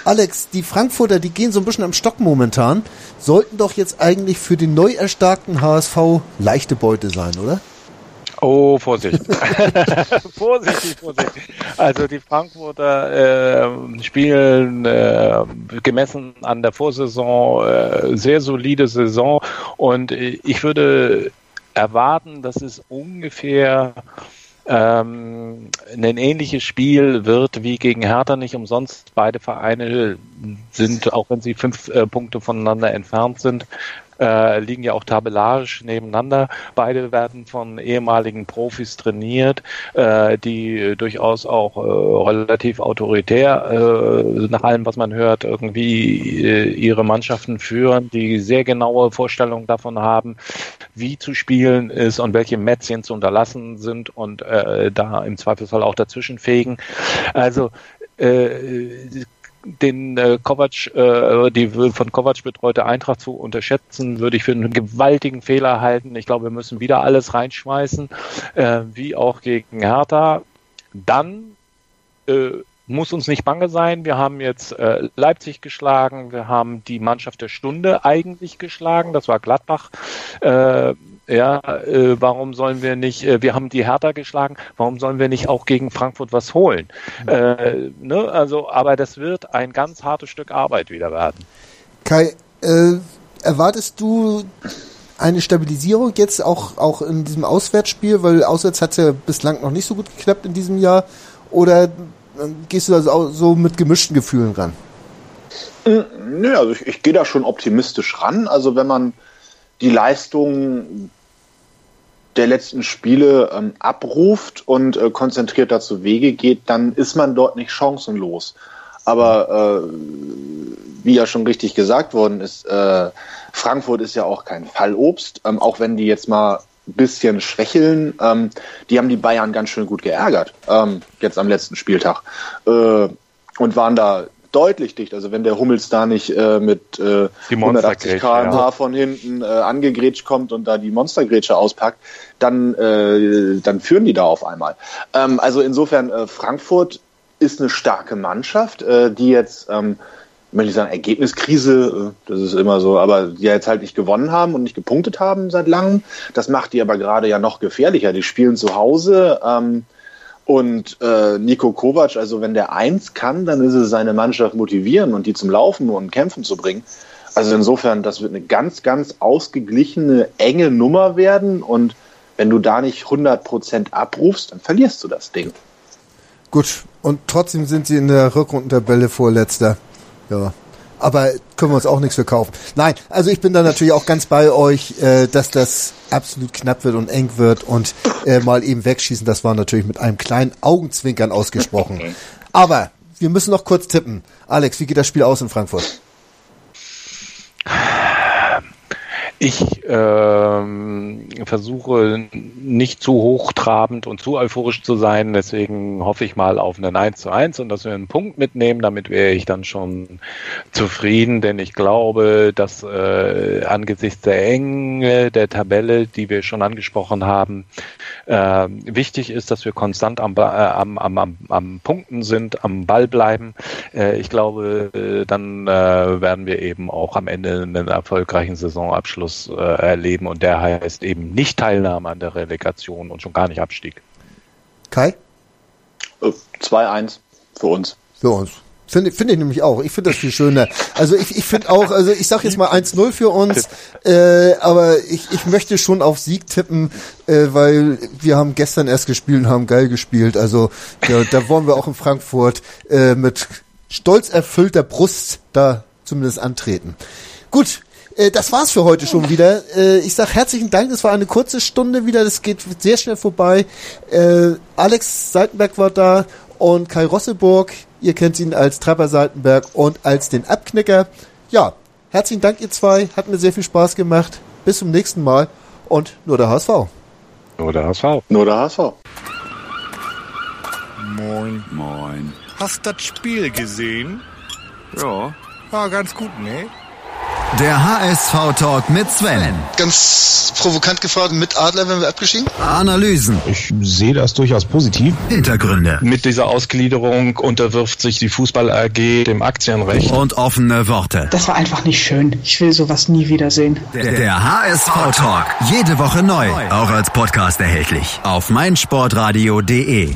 Speaker 1: Alex, die Frankfurter, die gehen so ein bisschen am Stock momentan, sollten doch jetzt eigentlich für den neu erstarkten HSV leichte Beute sein, oder?
Speaker 2: Oh, Vorsicht. vorsichtig, vorsichtig. Also die Frankfurter äh, spielen äh, gemessen an der Vorsaison äh, sehr solide Saison und ich würde erwarten, dass es ungefähr ähm, ein ähnliches Spiel wird wie gegen Hertha nicht umsonst. Beide Vereine sind, auch wenn sie fünf äh, Punkte voneinander entfernt sind, äh, liegen ja auch tabellarisch nebeneinander. Beide werden von ehemaligen Profis trainiert, äh, die durchaus auch äh, relativ autoritär, äh, nach allem, was man hört, irgendwie äh, ihre Mannschaften führen, die sehr genaue Vorstellungen davon haben, wie zu spielen ist und welche Mätzchen zu unterlassen sind und äh, da im Zweifelsfall auch dazwischen fegen. Also äh, den äh, Kovac, äh, die von Kovac betreute Eintracht zu unterschätzen, würde ich für einen gewaltigen Fehler halten. Ich glaube, wir müssen wieder alles reinschmeißen, äh, wie auch gegen Hertha. Dann äh, muss uns nicht bange sein. Wir haben jetzt äh, Leipzig geschlagen, wir haben die Mannschaft der Stunde eigentlich geschlagen, das war Gladbach. Äh, ja, äh, warum sollen wir nicht, äh, wir haben die Hertha geschlagen, warum sollen wir nicht auch gegen Frankfurt was holen? Äh, ne? Also, aber das wird ein ganz hartes Stück Arbeit wieder werden.
Speaker 1: Kai, äh, erwartest du eine Stabilisierung jetzt auch, auch in diesem Auswärtsspiel, weil auswärts hat es ja bislang noch nicht so gut geklappt in diesem Jahr, oder gehst du da so, so mit gemischten Gefühlen ran?
Speaker 3: Nö, also ich, ich gehe da schon optimistisch ran. Also wenn man die Leistung der letzten Spiele ähm, abruft und äh, konzentriert dazu Wege geht, dann ist man dort nicht chancenlos. Aber äh, wie ja schon richtig gesagt worden ist, äh, Frankfurt ist ja auch kein Fallobst, ähm, auch wenn die jetzt mal ein bisschen schwächeln. Ähm, die haben die Bayern ganz schön gut geärgert, ähm, jetzt am letzten Spieltag. Äh, und waren da deutlich dicht. Also wenn der Hummels da nicht äh, mit äh, 180 km/h ja. von hinten äh, angegrätscht kommt und da die Monstergrätsche auspackt, dann, äh, dann führen die da auf einmal. Ähm, also insofern, äh, Frankfurt ist eine starke Mannschaft, äh, die jetzt, ähm, möchte ich sagen, Ergebniskrise, äh, das ist immer so, aber die jetzt halt nicht gewonnen haben und nicht gepunktet haben seit langem. Das macht die aber gerade ja noch gefährlicher. Die spielen zu Hause. Ähm, und äh, Nico Kovac, also wenn der eins kann, dann ist es seine Mannschaft motivieren und die zum Laufen und Kämpfen zu bringen. Also insofern, das wird eine ganz, ganz ausgeglichene, enge Nummer werden. Und wenn du da nicht 100% abrufst, dann verlierst du das Ding.
Speaker 1: Gut, und trotzdem sind sie in der Rückrundentabelle vorletzter. Ja aber können wir uns auch nichts verkaufen. Nein, also ich bin da natürlich auch ganz bei euch, äh, dass das absolut knapp wird und eng wird und äh, mal eben wegschießen, das war natürlich mit einem kleinen Augenzwinkern ausgesprochen. Aber wir müssen noch kurz tippen. Alex, wie geht das Spiel aus in Frankfurt?
Speaker 2: Ich ähm, versuche nicht zu hochtrabend und zu euphorisch zu sein, deswegen hoffe ich mal auf einen 1 zu 1 und dass wir einen Punkt mitnehmen, damit wäre ich dann schon zufrieden, denn ich glaube, dass äh, angesichts der Enge der Tabelle, die wir schon angesprochen haben, äh, wichtig ist, dass wir konstant am, äh, am, am, am, am Punkten sind, am Ball bleiben. Äh, ich glaube, äh, dann äh, werden wir eben auch am Ende einen erfolgreichen Saisonabschluss Abschluss äh, erleben und der heißt eben nicht Teilnahme an der Relegation und schon gar nicht Abstieg.
Speaker 1: Kai?
Speaker 3: Äh, 2-1 für uns.
Speaker 1: Für uns. Finde find ich nämlich auch. Ich finde das viel schöner. Also ich, ich finde auch, also ich sag jetzt mal 1-0 für uns, äh, aber ich, ich möchte schon auf Sieg tippen, äh, weil wir haben gestern erst gespielt und haben geil gespielt. Also da, da wollen wir auch in Frankfurt äh, mit stolz erfüllter Brust da zumindest antreten. Gut, äh, das war's für heute schon wieder. Äh, ich sag herzlichen Dank. Es war eine kurze Stunde wieder. Das geht sehr schnell vorbei. Äh, Alex Seitenberg war da und Kai Rosseburg. Ihr kennt ihn als Trapper Seitenberg und als den Abknicker. Ja, herzlichen Dank ihr zwei. Hat mir sehr viel Spaß gemacht. Bis zum nächsten Mal und nur der HSV.
Speaker 2: Nur der HSV.
Speaker 3: Nur der HSV.
Speaker 6: Moin.
Speaker 7: Moin.
Speaker 6: Hast das Spiel gesehen?
Speaker 7: Ja.
Speaker 6: War ganz gut, ne?
Speaker 4: Der HSV-Talk mit Sven.
Speaker 8: Ganz provokant gefragt, mit Adler wenn wir abgestiegen?
Speaker 4: Analysen,
Speaker 9: Ich sehe das durchaus positiv.
Speaker 4: Hintergründe
Speaker 2: Mit dieser Ausgliederung unterwirft sich die Fußball AG dem Aktienrecht.
Speaker 4: und offene Worte.
Speaker 10: Das war einfach nicht schön. Ich will sowas nie wiedersehen.
Speaker 4: Der, der HSV-Talk. Jede Woche neu. Auch als Podcast erhältlich. Auf meinsportradio.de.